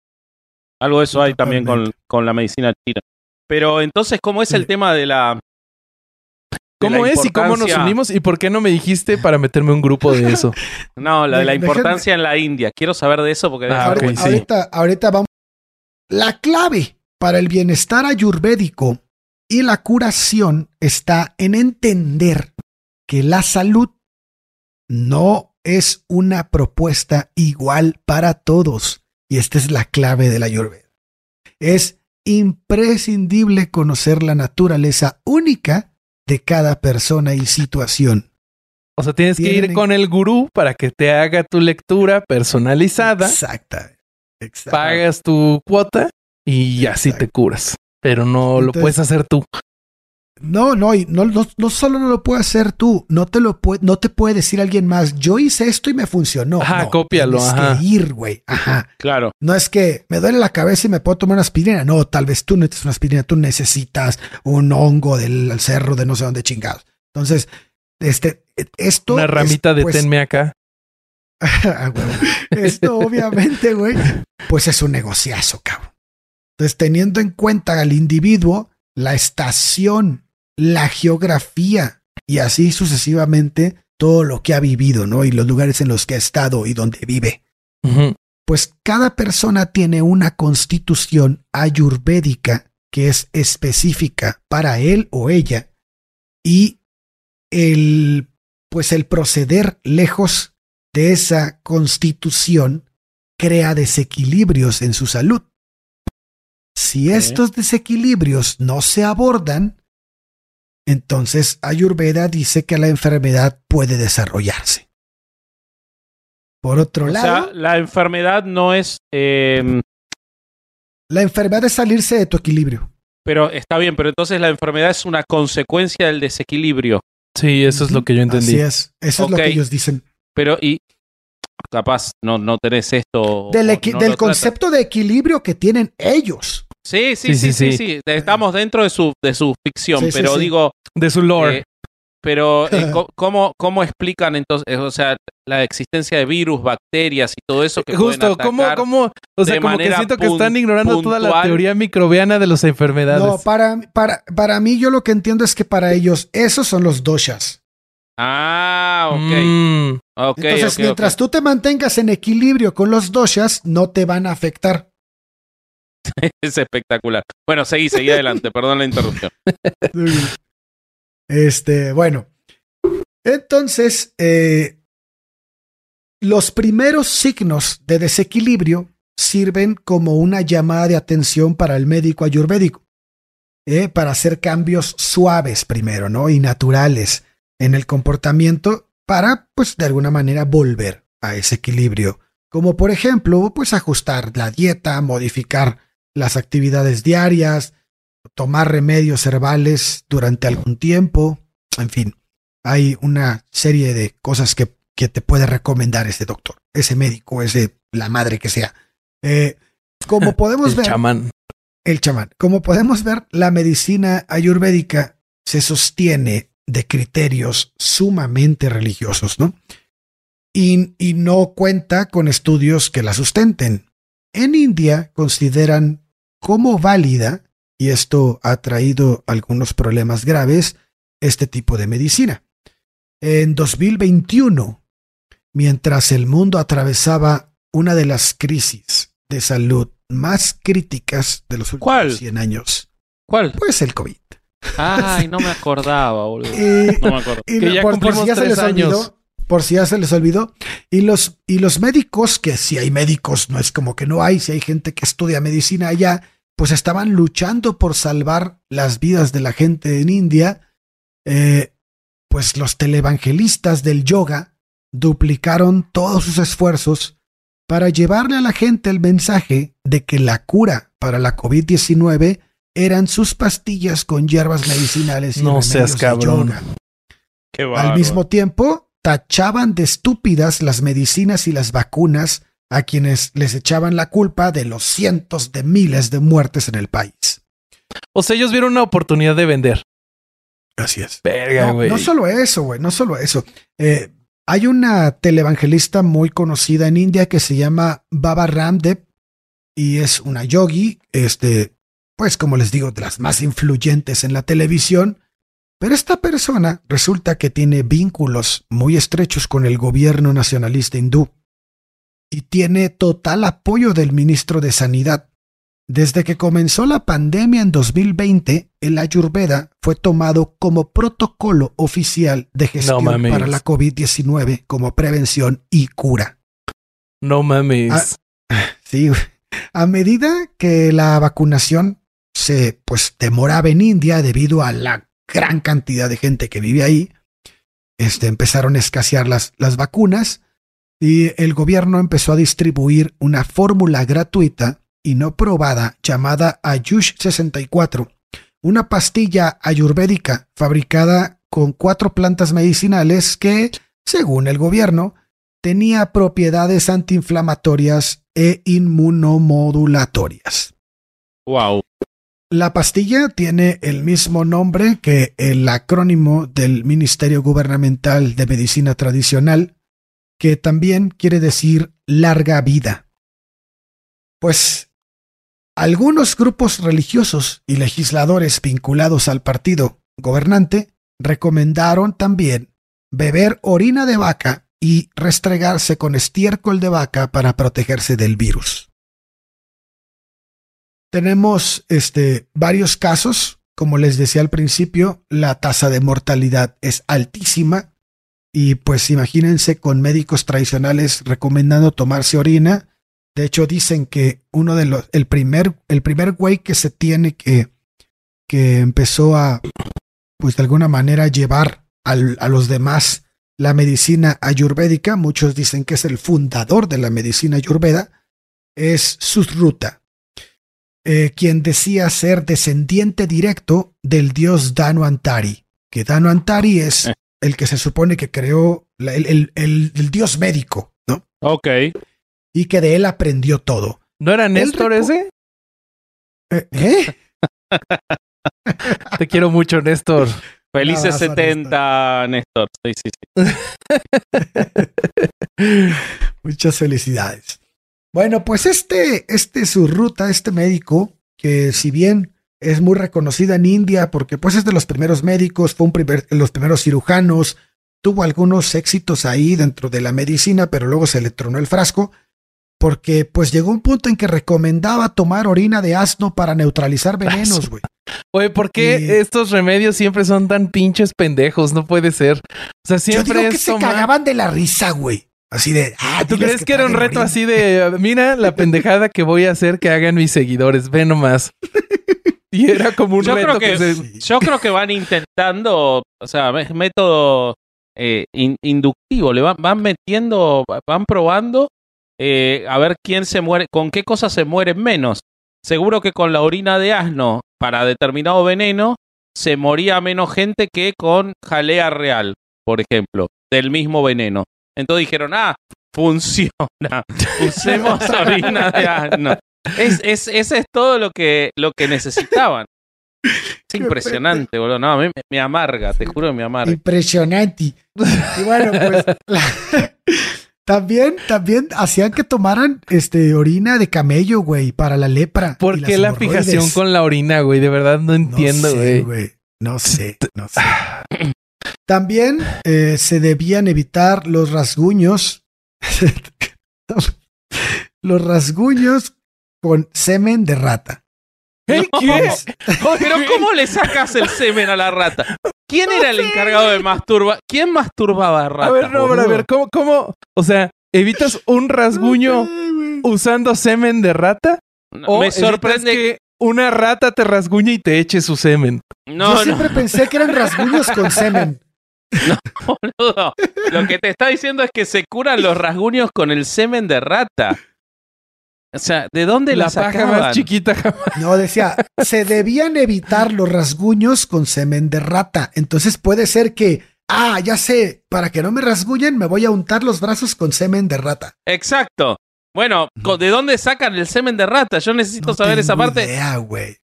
C: Algo de eso hay también con, con la medicina china. Pero entonces, ¿cómo es el tema de la... de
B: ¿Cómo
C: la
B: es y cómo nos unimos? ¿Y por qué no me dijiste para meterme un grupo de eso?
C: No, la de la importancia en la India. Quiero saber de eso porque...
B: Ah,
D: ahorita,
B: sí.
D: ahorita, ahorita vamos. La clave para el bienestar ayurvédico y la curación está en entender que la salud no es una propuesta igual para todos. Y esta es la clave de la ayurveda. Es imprescindible conocer la naturaleza única de cada persona y situación.
B: O sea, tienes que ir con el gurú para que te haga tu lectura personalizada,
D: Exacta.
B: pagas tu cuota y así te curas. Pero no lo puedes hacer tú.
D: No, no, y no, no, no solo no lo puede hacer tú, no te lo puede, no te puede decir alguien más. Yo hice esto y me funcionó.
B: Ajá,
D: No,
B: cópialo,
D: tienes
B: ajá.
D: que ir, güey. Ajá.
C: Claro.
D: No es que me duele la cabeza y me puedo tomar una aspirina. No, tal vez tú no necesitas una aspirina, tú necesitas un hongo del cerro de no sé dónde chingados. Entonces, este, esto.
B: Una
D: es,
B: ramita de
D: pues,
B: tenme acá.
D: Ah. Esto obviamente, güey, pues es un negociazo, cabrón. Entonces, teniendo en cuenta al individuo, la estación, la geografía y así sucesivamente todo lo que ha vivido, ¿no? Y los lugares en los que ha estado y donde vive. Pues cada persona tiene una constitución ayurvédica que es específica para él o ella y el pues el proceder lejos de esa constitución crea desequilibrios en su salud. Si estos desequilibrios no se abordan, entonces Ayurveda dice que la enfermedad puede desarrollarse. Por otro
C: O
D: lado,
C: sea, la enfermedad no es. eh,
D: la enfermedad es salirse de tu equilibrio.
C: pero está bien, pero entonces la enfermedad es una consecuencia del desequilibrio.
B: Sí, eso es lo que yo entendí.
D: Así es. Eso es lo que ellos dicen.
C: Pero, y. Capaz no, no tenés esto.
D: Del,
C: no
D: del concepto de equilibrio que tienen ellos.
C: Sí, sí, sí,
B: Sí,
C: sí,
B: sí,
C: sí, Estamos dentro de su, de su ficción, pero
D: sí.
C: digo.
B: De su lore.
C: eh, pero, eh, ¿cómo, ¿cómo explican entonces, eh, o sea, la existencia de virus, bacterias y todo eso que pueden
B: Justo, ¿cómo, cómo? O sea, como que siento que están ignorando toda la teoría microbiana de las enfermedades.
D: No, para, para, para mí yo lo que entiendo es que para ellos esos son los doshas.
C: Ah, ok.
B: Mm,
D: Entonces, mientras tú te mantengas en equilibrio con los doshas, no te van a afectar.
C: Es espectacular. Bueno, seguí, seguí adelante, perdón la interrupción.
D: Este, bueno. Entonces, eh, los primeros signos de desequilibrio sirven como una llamada de atención para el médico ayurvédico, eh, para hacer cambios suaves primero, ¿no? Y naturales en el comportamiento para, pues, de alguna manera volver a ese equilibrio. Como por ejemplo, pues ajustar la dieta, modificar las actividades diarias, tomar remedios herbales durante algún tiempo, en fin, hay una serie de cosas que, que te puede recomendar ese doctor, ese médico, ese la madre que sea. Eh, como podemos
B: el
D: ver,
B: chamán.
D: el chamán, como podemos ver, la medicina ayurvédica se sostiene de criterios sumamente religiosos, ¿no? Y, y no cuenta con estudios que la sustenten. En India consideran como válida, y esto ha traído algunos problemas graves, este tipo de medicina. En 2021, mientras el mundo atravesaba una de las crisis de salud más críticas de los últimos
C: ¿Cuál?
D: 100 años,
C: ¿Cuál?
D: pues el COVID.
C: Ay, no me acordaba, boludo.
D: Eh,
C: No me acuerdo.
D: y
B: Que ya
D: por, si ya se
B: tres
D: les
B: años.
D: Por si ya se les olvidó. Y los, y los médicos, que si hay médicos, no es como que no hay, si hay gente que estudia medicina allá, pues estaban luchando por salvar las vidas de la gente en India. Eh, pues los televangelistas del yoga duplicaron todos sus esfuerzos para llevarle a la gente el mensaje de que la cura para la COVID-19 eran sus pastillas con hierbas medicinales y
B: No seas cabrón.
C: Qué
D: Al mismo tiempo, tachaban de estúpidas las medicinas y las vacunas a quienes les echaban la culpa de los cientos de miles de muertes en el país.
B: O sea, ellos vieron una oportunidad de vender.
D: Así es.
B: Verga,
D: No,
B: güey.
D: no solo eso, güey, no solo eso. Eh, hay una televangelista muy conocida en India que se llama Baba Ramdev y es una yogi, este, pues como les digo, de las más influyentes en la televisión. Pero esta persona resulta que tiene vínculos muy estrechos con el gobierno nacionalista hindú y tiene total apoyo del ministro de Sanidad. Desde que comenzó la pandemia en 2020, el Ayurveda fue tomado como protocolo oficial de gestión para la COVID-19 como prevención y cura.
B: No mames.
D: Ah, Sí, a medida que la vacunación se pues demoraba en India debido a la gran cantidad de gente que vive ahí, este, empezaron a escasear las, las vacunas y el gobierno empezó a distribuir una fórmula gratuita y no probada llamada Ayush 64, una pastilla ayurvédica fabricada con cuatro plantas medicinales que, según el gobierno, tenía propiedades antiinflamatorias e inmunomodulatorias.
C: Wow.
D: La pastilla tiene el mismo nombre que el acrónimo del Ministerio Gubernamental de Medicina Tradicional, que también quiere decir larga vida. Pues algunos grupos religiosos y legisladores vinculados al partido gobernante recomendaron también beber orina de vaca y restregarse con estiércol de vaca para protegerse del virus. Tenemos este, varios casos, como les decía al principio, la tasa de mortalidad es altísima. Y pues imagínense con médicos tradicionales recomendando tomarse orina. De hecho dicen que uno de los, el primer, el primer güey que se tiene que, que empezó a, pues de alguna manera llevar al- a los demás la medicina ayurvédica, muchos dicen que es el fundador de la medicina ayurveda, es Susruta, eh, quien decía ser descendiente directo del dios Danu Antari, que Danu Antari es
C: Eh.
D: el que se supone que creó la- el, el- el- el dios médico, ¿no?
C: Ok.
D: Y que de él aprendió todo.
B: ¿No era Néstor ese?
D: Eh, ¿eh?
B: Te quiero mucho, Néstor.
C: Felices
D: abrazo,
C: 70, Néstor. Sí, sí, sí.
D: Muchas felicidades. Bueno, pues este, este su ruta, este médico, que si bien es muy reconocido en India porque pues es de los primeros médicos, fue un primer, los primeros cirujanos, tuvo algunos éxitos ahí dentro de la medicina, pero luego se le tronó el frasco porque pues llegó un punto en que recomendaba tomar orina de asno para neutralizar venenos, güey.
B: Oye, ¿por qué
D: Y-
B: estos remedios siempre son tan pinches pendejos? No puede ser. O sea,
D: Yo
B: siempre
D: digo que
B: es
D: se
B: tomar-
D: cagaban de la risa, güey. Así de, ah,
B: ¿Tú crees que, era un reto así de, mira la pendejada que voy a hacer que hagan mis seguidores? Ve nomás. Y era como un
C: Yo
B: reto
C: creo
B: que,
C: que-
B: se...
C: Yo creo que van intentando, o sea, es método eh, in- inductivo, le van, van metiendo, van probando eh, a ver quién se muere, con qué cosas se mueren menos. Seguro que con la orina de asno para determinado veneno se moría menos gente que con jalea real, por ejemplo, del mismo veneno. Entonces dijeron, ah, funciona, usemos orina de asno. Es, es, ese es todo lo que, lo que necesitaban. Es impresionante, boludo. No, a mí me, me amarga, te juro que me amarga.
D: Impresionante. Y bueno, pues la- también, también hacían que tomaran este orina de camello, güey, para la lepra.
B: ¿Por
D: y
B: qué
D: las
B: la fijación con la orina, güey? De verdad no
D: No
B: entiendo,
D: sé,
B: güey.
D: No sé, no sé. También eh, se debían evitar los rasguños. los rasguños con semen de rata.
B: ¿Eh?
C: No.
B: ¿Qué?
C: Pero ¿cómo le sacas el semen a la rata? ¿Quién era el encargado de masturbar? ¿Quién masturbaba a rata?
B: A ver, no, pero a
C: boludo?
B: ver, ¿cómo, cómo? O sea, ¿evitas un rasguño usando semen de rata? ¿O
C: me sorprende
B: que una rata te rasguñe y te eche su semen?
D: Yo
C: No, no,
D: siempre pensé que eran rasguños con semen.
C: boludo. Lo que te está diciendo es que se curan los rasguños con el semen de rata. O sea, ¿de dónde
B: La
C: la
B: paja más chiquita jamás.
D: No, decía, se debían evitar los rasguños con semen de rata. Entonces puede ser que, ah, ya sé, para que no me rasguñen, me voy a untar los brazos con semen de rata.
C: Exacto. Bueno, ¿de dónde sacan el semen de rata? Yo necesito
D: No
C: saber esa
D: tengo
C: parte.
D: idea, güey.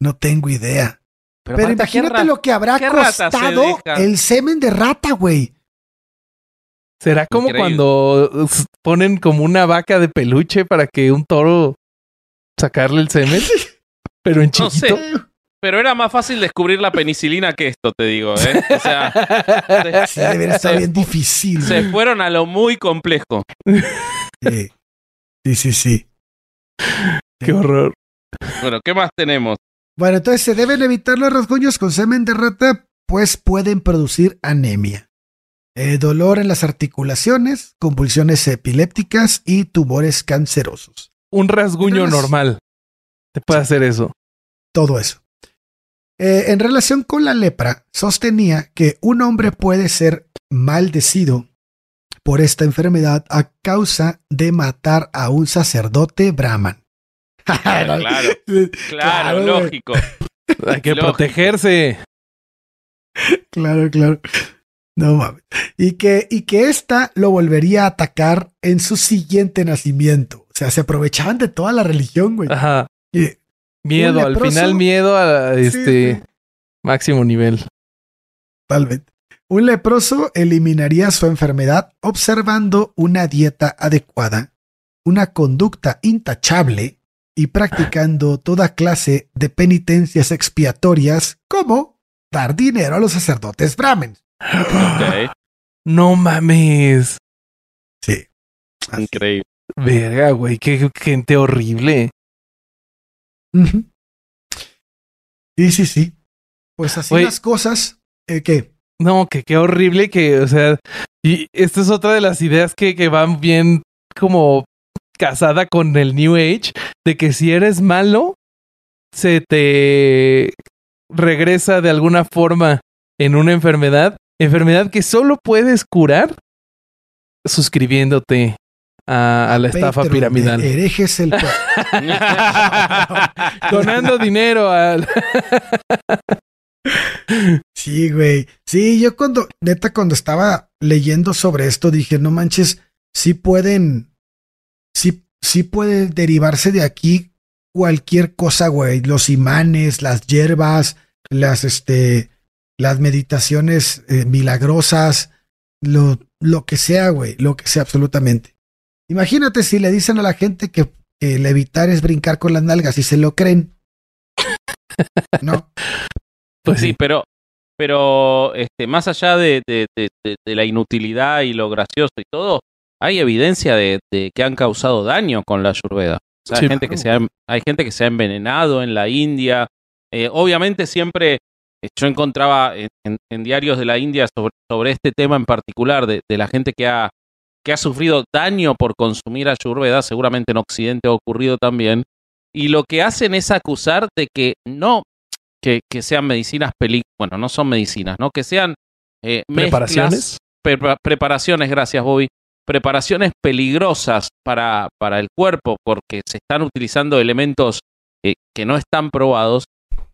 D: No tengo idea. Pero,
C: aparte, ¿qué
D: imagínate lo que habrá
C: se
D: costado el semen de rata, güey.
B: ¿Será como
C: Increíble.
B: cuando ponen como una vaca de peluche para que un toro sacarle el semen? Pero en
C: No sé.
B: chiquito.
C: Pero era más fácil descubrir la penicilina que esto, te digo, ¿eh? O sea, se,
D: Sí, debería estar
C: se-
D: bien difícil.
C: se fueron a lo muy complejo.
D: Sí, sí, sí. sí.
B: Qué horror.
C: Bueno, ¿qué más tenemos?
D: Bueno, entonces se deben evitar los rasguños con semen de rata, pues pueden producir anemia, eh, dolor en las articulaciones, convulsiones epilépticas y tumores cancerosos.
B: Un rasguño
D: Entonces-
B: normal. Te puede hacer eso.
D: Todo eso. Eh, en relación con la lepra, sostenía que un hombre puede ser maldecido por esta enfermedad a causa de matar a un sacerdote brahman.
C: Claro, claro,
D: Claro,
C: lógico.
B: Hay que
C: Lógico.
B: protegerse.
D: Claro, claro. No mames. Y que, y que ésta lo volvería a atacar en su siguiente nacimiento. O sea, se aprovechaban de toda la religión, güey.
B: Ajá.
D: Y-
B: Miedo, al final miedo a
D: Sí,
B: este
D: sí,
B: máximo nivel.
D: totalmente. Un leproso eliminaría su enfermedad observando una dieta adecuada, una conducta intachable y practicando toda clase de penitencias expiatorias como dar dinero a los sacerdotes brahmens.
C: Ok,
B: No mames.
D: Sí. Así.
C: increíble.
B: Verga, güey. Qué gente horrible.
D: Sí, sí, sí. Pues así
B: Oye.
D: las cosas. eh, que
B: No, que qué horrible que, o sea, y esta es otra de las ideas que, que van bien como casada con el New Age, de que si eres malo, se te regresa de alguna forma en una enfermedad enfermedad que solo puedes curar suscribiéndote a, a la estafa piramidal.
D: Herejes el
B: Donando dinero al...
D: Sí, güey. Sí, yo cuando, neta, cuando estaba leyendo sobre esto, dije, no manches, sí pueden, sí, sí puede derivarse de aquí cualquier cosa, güey. Los imanes, las hierbas, las, este, las meditaciones eh, milagrosas, lo, lo que sea, güey, lo que sea absolutamente. Imagínate si le dicen a la gente que, que levitar es brincar con las nalgas y se lo creen. No.
B: Pues
C: Sí, pero, pero este, más allá de, de- de- de- de la inutilidad y lo gracioso y todo, hay evidencia de, de que han causado daño con la ayurveda. O sea,
B: Sí,
C: hay, gente que se ha, hay gente que se ha envenenado en la India. Eh, obviamente siempre eh, yo encontraba en, en- en diarios de la India sobre, sobre este tema en particular, de, de la gente que ha, que ha sufrido daño por consumir ayurveda, seguramente en Occidente ha ocurrido también, y lo que hacen es acusar de que no, que, que sean medicinas peli, bueno, no son medicinas, ¿no? Que sean eh,
B: ¿Preparaciones?
C: Prepa- preparaciones, gracias Bobby, preparaciones peligrosas para, para el cuerpo porque se están utilizando elementos eh, que no están probados.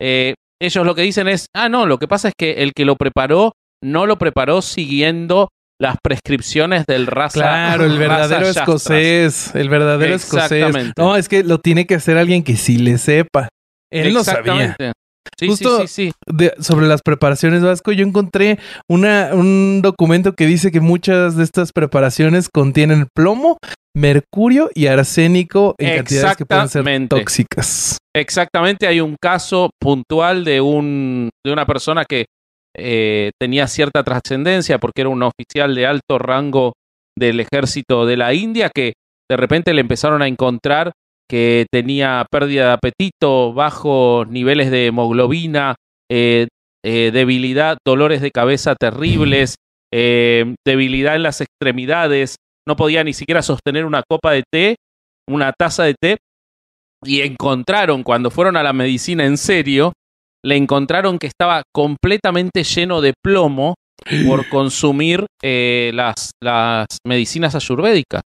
C: Eh, ellos lo que dicen es, ah, no, lo que pasa es que el que lo preparó no lo preparó siguiendo las prescripciones del raza.
B: Claro, el verdadero escocés, el verdadero escocés. No, es que lo tiene que hacer alguien que sí le sepa. Él no sabía.
C: Sí,
B: Justo-
C: sí, sí, sí.
B: De- sobre las preparaciones Vasco, yo encontré una, un documento que dice que muchas de estas preparaciones contienen plomo, mercurio y arsénico en cantidades que pueden ser
C: Exactamente.
B: tóxicas.
C: Exactamente, hay un caso puntual de un de una persona que eh, tenía cierta trascendencia porque era un oficial de alto rango del ejército de la India que de repente le empezaron a encontrar que tenía pérdida de apetito, bajos niveles de hemoglobina, eh, eh, debilidad, dolores de cabeza terribles, eh, debilidad en las extremidades, no podía ni siquiera sostener una copa de té, una taza de té, y encontraron, cuando fueron a la medicina en serio, le encontraron que estaba completamente lleno de plomo por consumir las, las medicinas ayurvédicas.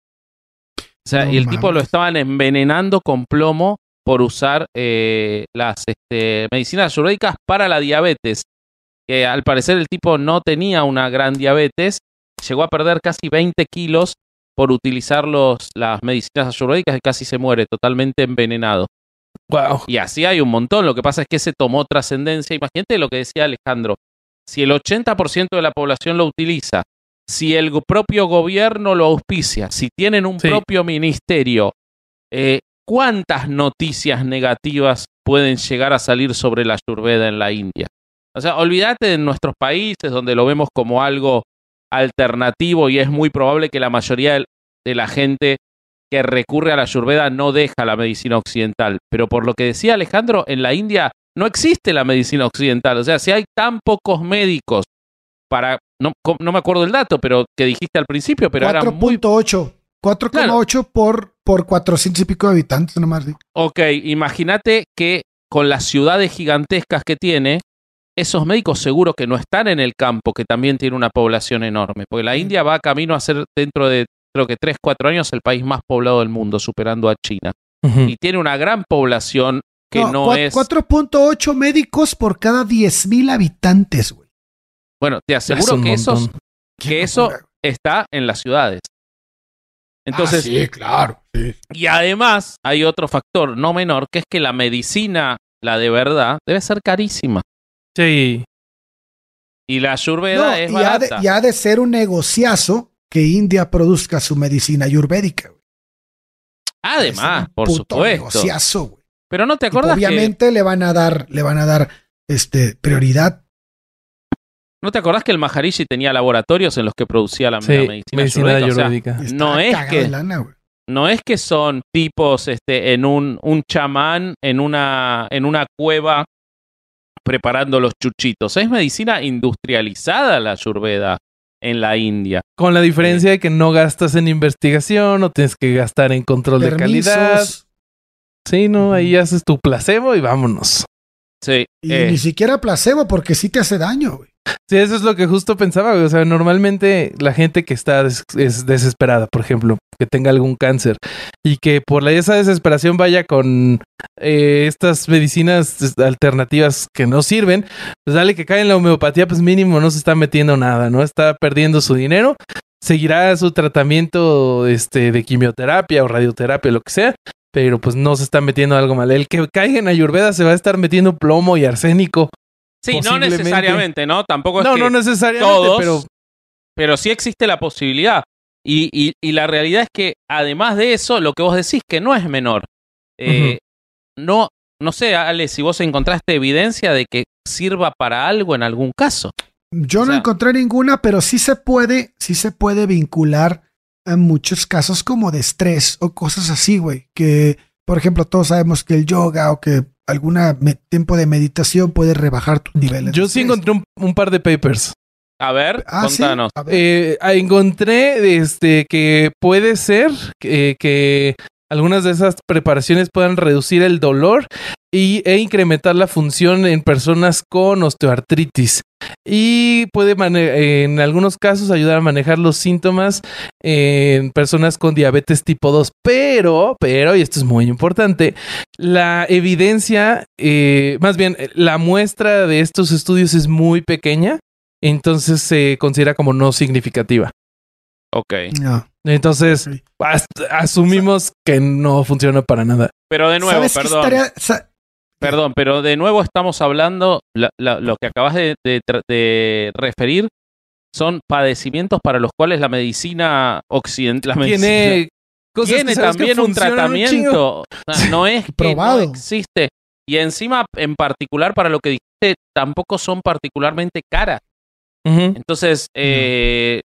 C: O sea,
D: No
C: y el tipo lo estaban envenenando con plomo por usar eh, las este, medicinas ayurvédicas para la diabetes. Que al parecer el tipo no tenía una gran diabetes, llegó a perder casi 20 kilos por utilizar los, las medicinas ayurvédicas y casi se muere totalmente envenenado.
B: Wow.
C: Y así hay un montón. Lo que pasa es que se tomó trascendencia. Imagínate lo que decía Alejandro. Si el 80% de la población lo utiliza, si el propio gobierno lo auspicia, si tienen un
B: Sí.
C: propio ministerio, eh, ¿cuántas noticias negativas pueden llegar a salir sobre la ayurveda en la India? O sea, olvídate de nuestros países donde lo vemos como algo alternativo y es muy probable que la mayoría de la gente que recurre a la ayurveda no deja la medicina occidental. Pero por lo que decía Alejandro, en la India no existe la medicina occidental. O sea, si hay tan pocos médicos para, no, no me acuerdo el dato, pero que dijiste al principio, pero era muy...
D: 4.8. 4,8 por, por 400 y pico de habitantes nomás. sí.
C: Ok, imagínate que con las ciudades gigantescas que tiene, esos médicos seguro que no están en el campo, que también tiene una población enorme. Porque la India va camino a ser dentro de, creo que 3, 4 años, el país más poblado del mundo, superando a China. Y tiene una gran población que no,
D: cua-
C: es...
D: 4.8 médicos por cada 10.000 habitantes, güey.
C: Bueno, te aseguro que, esos, que eso está en las ciudades. Entonces,
D: Ah, sí, claro. sí.
C: y además hay otro factor no menor, que es que la medicina, la de verdad, debe ser carísima.
B: Sí.
C: Y la ayurveda
D: No,
C: es
D: y ha, de, y ha de ser un negociazo que India produzca su medicina ayurvédica. güey.
C: Además,
D: Es un
C: por
D: puto
C: supuesto.
D: negociazo, güey.
C: Pero no te
D: Y
C: acuerdas que
D: Obviamente le van a dar, le van a dar este prioridad.
C: No te acordás que el Maharishi tenía laboratorios en los que producía la, medicina,
B: medicina
C: ayurvédica? O sea, No es que-
D: lana,
C: no es que son tipos este, en un, un chamán en una, en una cueva preparando los chuchitos. Es medicina industrializada la ayurveda en la India.
B: Con la diferencia de que no gastas en investigación, no tienes que gastar en control de calidad. Sí, no, ahí haces tu placebo y vámonos.
C: Sí,
D: Y
C: eh,
D: ni siquiera placebo porque sí te hace daño, güey.
B: Sí, eso es lo que justo pensaba. O sea, normalmente la gente que está es desesperada, por ejemplo, que tenga algún cáncer y que por la, esa desesperación vaya con eh, estas medicinas alternativas que no sirven, pues dale que cae en la homeopatía, pues mínimo no se está metiendo nada, ¿no? Está perdiendo su dinero, seguirá su tratamiento este, de quimioterapia o radioterapia, lo que sea. Pero pues no se está metiendo algo mal. El que caiga en Ayurveda se va a estar metiendo plomo y arsénico.
C: Sí, no necesariamente, ¿no? Tampoco es
B: No,
C: que
B: no necesariamente,
C: todos,
B: pero
C: pero sí existe la posibilidad. Y, y- y la realidad es que, además de eso, lo que vos decís que no es menor. Eh, No, no sé, Ale, si vos encontraste evidencia de que sirva para algo en algún caso.
D: Yo
C: O
D: no encontré ninguna, pero sí se puede, sí se puede vincular a muchos casos como de estrés o cosas así, güey. Que, por ejemplo, todos sabemos que el yoga o que algún tiempo de meditación puede rebajar tus niveles.
B: yo sí encontré un, un par de papers.
C: A ver,
D: Ah, sí.
C: contanos.
D: A ver.
B: Eh, ah, encontré este, que puede ser que, que algunas de esas preparaciones puedan reducir el dolor y, e incrementar la función en personas con osteoartritis. Y puede en algunos casos ayudar a manejar los síntomas en personas con diabetes tipo 2. Pero, pero, y esto es muy importante, la evidencia, eh, más bien, la muestra de estos estudios es muy pequeña, entonces se considera como no significativa.
C: Ok.
D: No.
B: Entonces, as- asumimos que no funciona para nada.
C: Pero de nuevo,
D: ¿Sabes qué
C: perdón. Perdón, pero de nuevo estamos hablando, la- la- lo que acabas de, de tra- de referir son padecimientos para los cuales la medicina occidental
B: Tiene cosas
C: tiene
B: que sabes que
C: también un tratamiento. No es que
D: Probado.
C: no existe. Y encima, en particular, para lo que dijiste, tampoco son particularmente caras. Entonces, eh,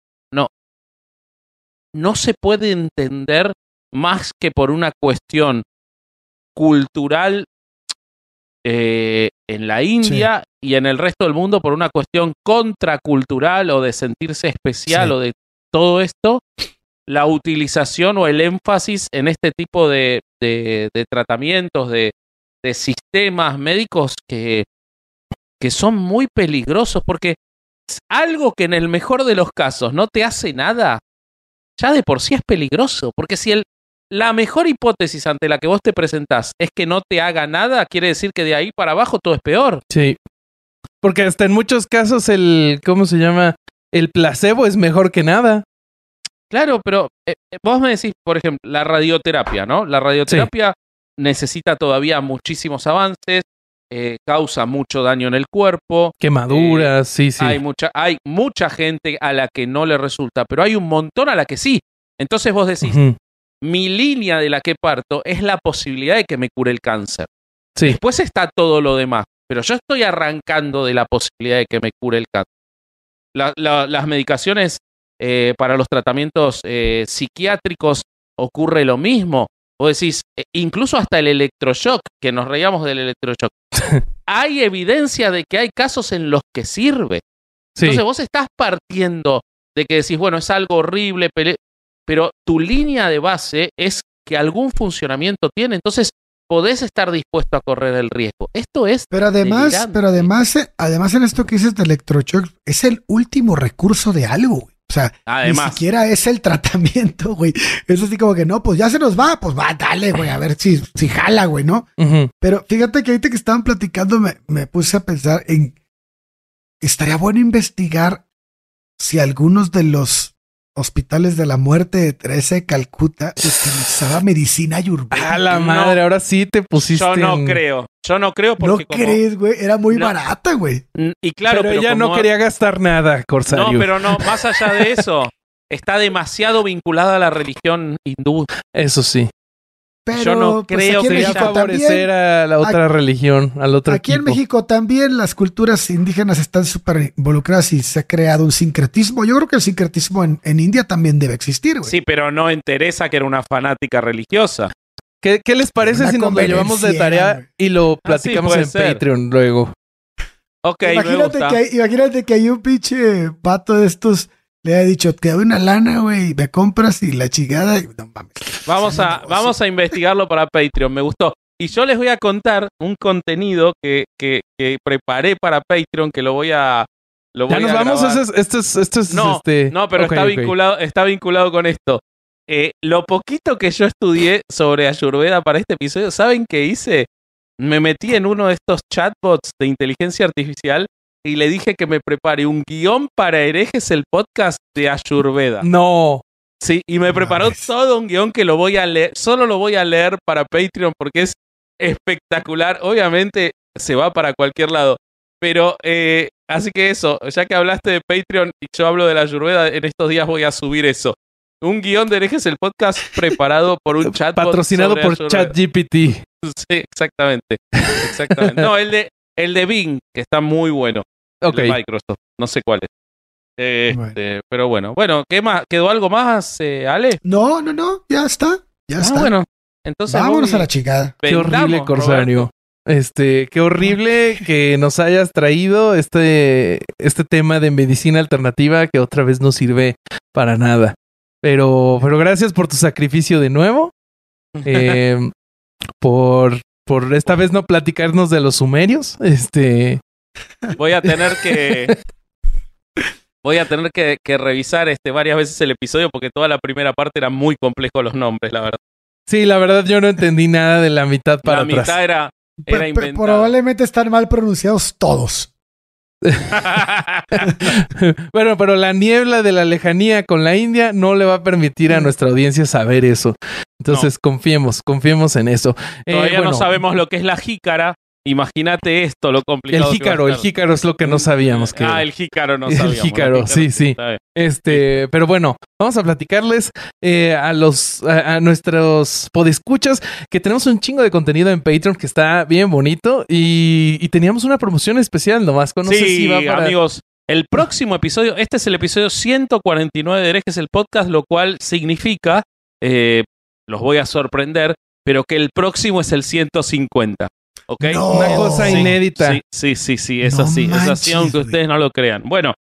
C: no. Se puede entender más que por una cuestión cultural eh, en la India y en el resto del mundo por una cuestión contracultural o de sentirse especial
D: Sí.
C: o de todo esto, la utilización o el énfasis en este tipo de, de- de tratamientos, de, de sistemas médicos que, que son muy peligrosos porque es algo que en el mejor de los casos no te hace nada, ya de por sí es peligroso, porque si el, la mejor hipótesis ante la que vos te presentás es que no te haga nada, quiere decir que de ahí para abajo todo es peor.
B: Sí. Porque hasta en muchos casos el, ¿cómo se llama? El placebo es mejor que nada.
C: Claro, pero eh, eh, vos me decís, por ejemplo, la radioterapia, ¿no? La radioterapia necesita todavía muchísimos avances, eh, causa mucho daño en el cuerpo,
B: Quemaduras, sí, sí.
C: hay, mucha, hay mucha gente a la que no le resulta, pero hay un montón a la que sí. Entonces vos decís, mi línea de la que parto es la posibilidad de que me cure el cáncer.
B: Sí.
C: Después está todo lo demás, pero yo estoy arrancando de la posibilidad de que me cure el cáncer. La- la- las medicaciones eh, para los tratamientos eh, psiquiátricos ocurre lo mismo. Vos decís, eh, incluso hasta el electroshock, que nos reíamos del electroshock. hay evidencia de que hay casos en los que sirve.
B: Sí.
C: Entonces vos estás partiendo de que decís, bueno, es algo horrible, pero tu línea de base es que algún funcionamiento tiene, entonces podés estar dispuesto a correr el riesgo. Esto es
D: Pero además,
C: delirante.
D: pero además, eh, además en esto que dices de electrochoc, es el último recurso de algo, güey. O sea, ni siquiera es el tratamiento, güey. Es así como que no, pues ya se nos va, pues va, dale, güey, a ver si, si jala, güey, ¿no? Pero fíjate que ahorita que estaban platicando me, me puse a pensar en estaría bueno investigar si algunos de los hospitales de la muerte de Teresa de Calcuta utilizaba medicina ayurvédica.
B: A la
C: No.
B: madre, ahora sí te pusiste.
C: yo no
B: en-
C: creo. Yo no creo
D: ¿No
C: porque como-
D: crees, güey? Era muy
C: No.
D: barata, güey.
C: Mm, Y claro,
B: pero,
C: pero,
B: ella no quería gastar nada, Corsario.
C: No, pero no, más allá de eso, está demasiado vinculada a la religión hindú.
B: Eso sí.
D: Pero
C: Yo no
D: pues,
C: creo
D: aquí en
C: que
B: favorecer
D: también,
B: a la otra religión, al otro
D: aquí en. México también las culturas indígenas están súper involucradas y se ha creado un sincretismo. Yo creo que el sincretismo en, en India también debe existir, güey.
C: Sí, pero no en Teresa, que era una fanática religiosa.
B: ¿Qué, qué les parece
D: Una
B: si nos lo llevamos de tarea y lo
C: Ah, sí,
B: platicamos en
C: ser.
B: Patreon luego?
C: Ok, me
D: imagínate,
C: gusta.
D: que hay, imagínate que hay un pinche vato de estos le ha dicho, te doy una lana, güey, me compras y la chingada. y no mames.
C: Vamos a, vamos a investigarlo para Patreon, me gustó. Y yo les voy a contar un contenido que, que, que preparé para Patreon, que lo voy a, Lo
B: Ya
C: voy
B: nos
C: a
B: vamos.
C: grabar.
B: Es, esto es, esto es,
C: No,
B: este...
C: no, pero está vinculado, está vinculado con esto. Eh, lo poquito que yo estudié sobre Ayurveda para este episodio, ¿saben qué hice? Me metí en uno de estos chatbots de inteligencia artificial y le dije que me prepare un guion para herejes el podcast de Ayurveda.
B: No.
C: Sí, y me preparó todo un guion que lo voy a leer, solo lo voy a leer para Patreon porque es espectacular. Obviamente se va para cualquier lado. Pero, eh, así que eso, ya que hablaste de Patreon y yo hablo de la Ayurveda, en estos días voy a subir eso. Un guion de herejes el podcast preparado por un chat
B: Patrocinado por ChatGPT.
C: Sí, exactamente. Exactamente. No, el de, el de Bing, que está muy bueno. El
B: Ok.
C: de Microsoft. No sé cuál es. Este,
D: Bueno.
C: Pero bueno. Bueno, ¿qué más? ¿Quedó algo más, eh, Ale?
D: No, no, no, ya está. Ya
C: Ah,
D: está.
C: bueno. Entonces,
D: Vámonos
C: Bobby,
D: a la chingada.
B: Qué horrible, Corsario. Este, qué horrible que nos hayas traído este, este tema de medicina alternativa que otra vez no sirve para nada. Pero, pero gracias por tu sacrificio de nuevo. Eh, por, por esta vez no platicarnos de los sumerios. Este,
C: voy a tener que. Voy a tener que, que revisar este varias veces el episodio porque toda la primera parte era muy complejo los nombres, la verdad.
B: sí, la verdad yo no entendí nada de la mitad para
C: la
B: atrás.
C: mitad era, era inventada.
D: probablemente están mal pronunciados todos.
B: bueno, pero la niebla de la lejanía con la India no le va a permitir a nuestra audiencia saber eso. Entonces confiemos, confiemos en eso. Eh,
C: Todavía no sabemos lo que es la jícara. Imagínate esto, lo
B: El
C: complicado. a
B: jícaro, el jícaro es lo que no sabíamos que
C: Ah, el jícaro no
B: El
C: sabíamos.
B: jícaro,
C: el
B: sí, sí.
C: Bien.
B: Este, pero bueno, vamos a platicarles eh, a los a, a nuestros podescuchas que tenemos un chingo de contenido en Patreon que está bien bonito y, y teníamos una promoción especial nomás. No sé
C: sí,
B: si va para
C: amigos. El próximo episodio, este es el episodio 149 de Herejes el Podcast, lo cual significa, eh, los voy a sorprender, pero que el próximo es el 150. ¿Ok?
D: No.
B: una cosa
D: Sí,
B: inédita.
C: Sí, sí, sí, sí, es
D: No
C: así, es así,
D: manches,
C: aunque ustedes no lo crean. Bueno,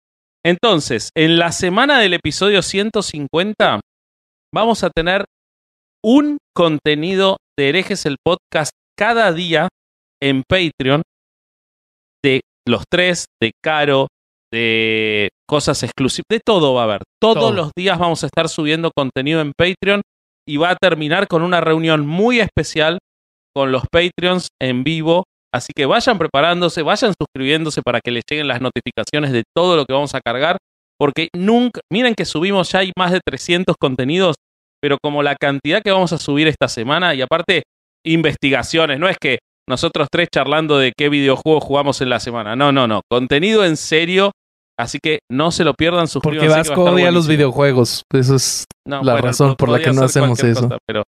C: entonces, en la semana del episodio 150, vamos a tener un contenido de herejes el podcast cada día en Patreon de los tres, de Caro, de cosas exclusivas, de todo va a haber. Todos
B: Todo.
C: los días vamos a estar subiendo contenido en Patreon y va a terminar con una reunión muy especial con los Patreons en vivo. Así que vayan preparándose, vayan suscribiéndose para que les lleguen las notificaciones de todo lo que vamos a cargar. Porque nunca, miren que subimos ya hay más de 300 contenidos, pero como la cantidad que vamos a subir esta semana y aparte investigaciones, no es que nosotros tres charlando de qué videojuego jugamos en la semana. No, no, no, contenido en serio. Así que no se lo pierdan,
B: porque
C: suscríbanse. que va a
B: Vasco odia los videojuegos. Eso es
C: No,
B: la razón por la que no hacemos eso.
C: cosa, pero,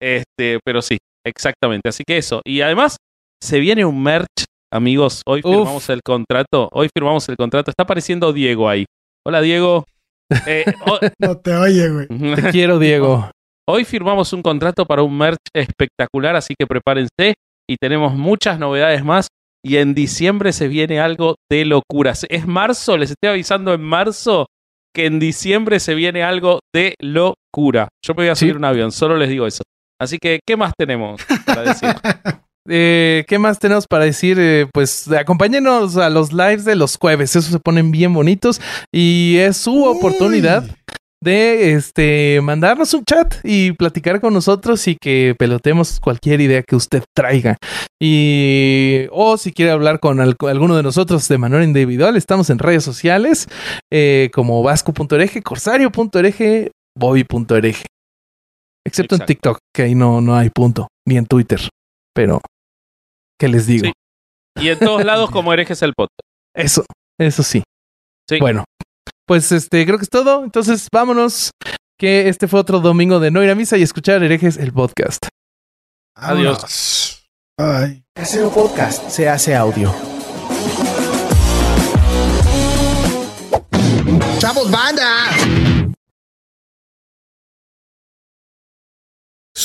C: este, pero sí, exactamente. Así que eso. Y además, se viene un merch, amigos. Hoy
B: Uf.
C: firmamos el contrato. Hoy firmamos el contrato. Está apareciendo Diego ahí. Hola, Diego. Eh,
D: No te oye, güey.
B: Te quiero, Diego.
C: Hoy firmamos un contrato para un merch espectacular, así que prepárense y tenemos muchas novedades más. Y en diciembre se viene algo de locura. Es marzo, les estoy avisando en marzo que en diciembre se viene algo de locura. Yo me voy a
B: Sí.
C: subir un avión, solo les digo eso. Así que, ¿qué más tenemos para decir?
B: Eh, ¿Qué más tenemos para decir? Eh, pues acompáñenos a los lives de los jueves. Esos se ponen bien bonitos y es su oportunidad
D: Uy.
B: de este mandarnos un chat y platicar con nosotros y que pelotemos cualquier idea que usted traiga. Y o si quiere hablar con al- alguno de nosotros de manera individual, estamos en redes sociales eh, como vasco.ereje, corsario.ereje, bobby.ereje. Excepto en. TikTok, que ahí no, no hay punto, ni en Twitter. Pero, ¿qué les digo?
C: Sí. Y en todos lados como herejes el podcast.
B: Eso, eso sí.
C: Sí.
B: Bueno, pues este, creo que es todo. Entonces, vámonos. Que este fue otro domingo de no ir a misa y escuchar herejes el podcast.
C: Adiós.
D: Bye.
A: Casero Podcast se hace audio.
E: ¡Chavos, banda!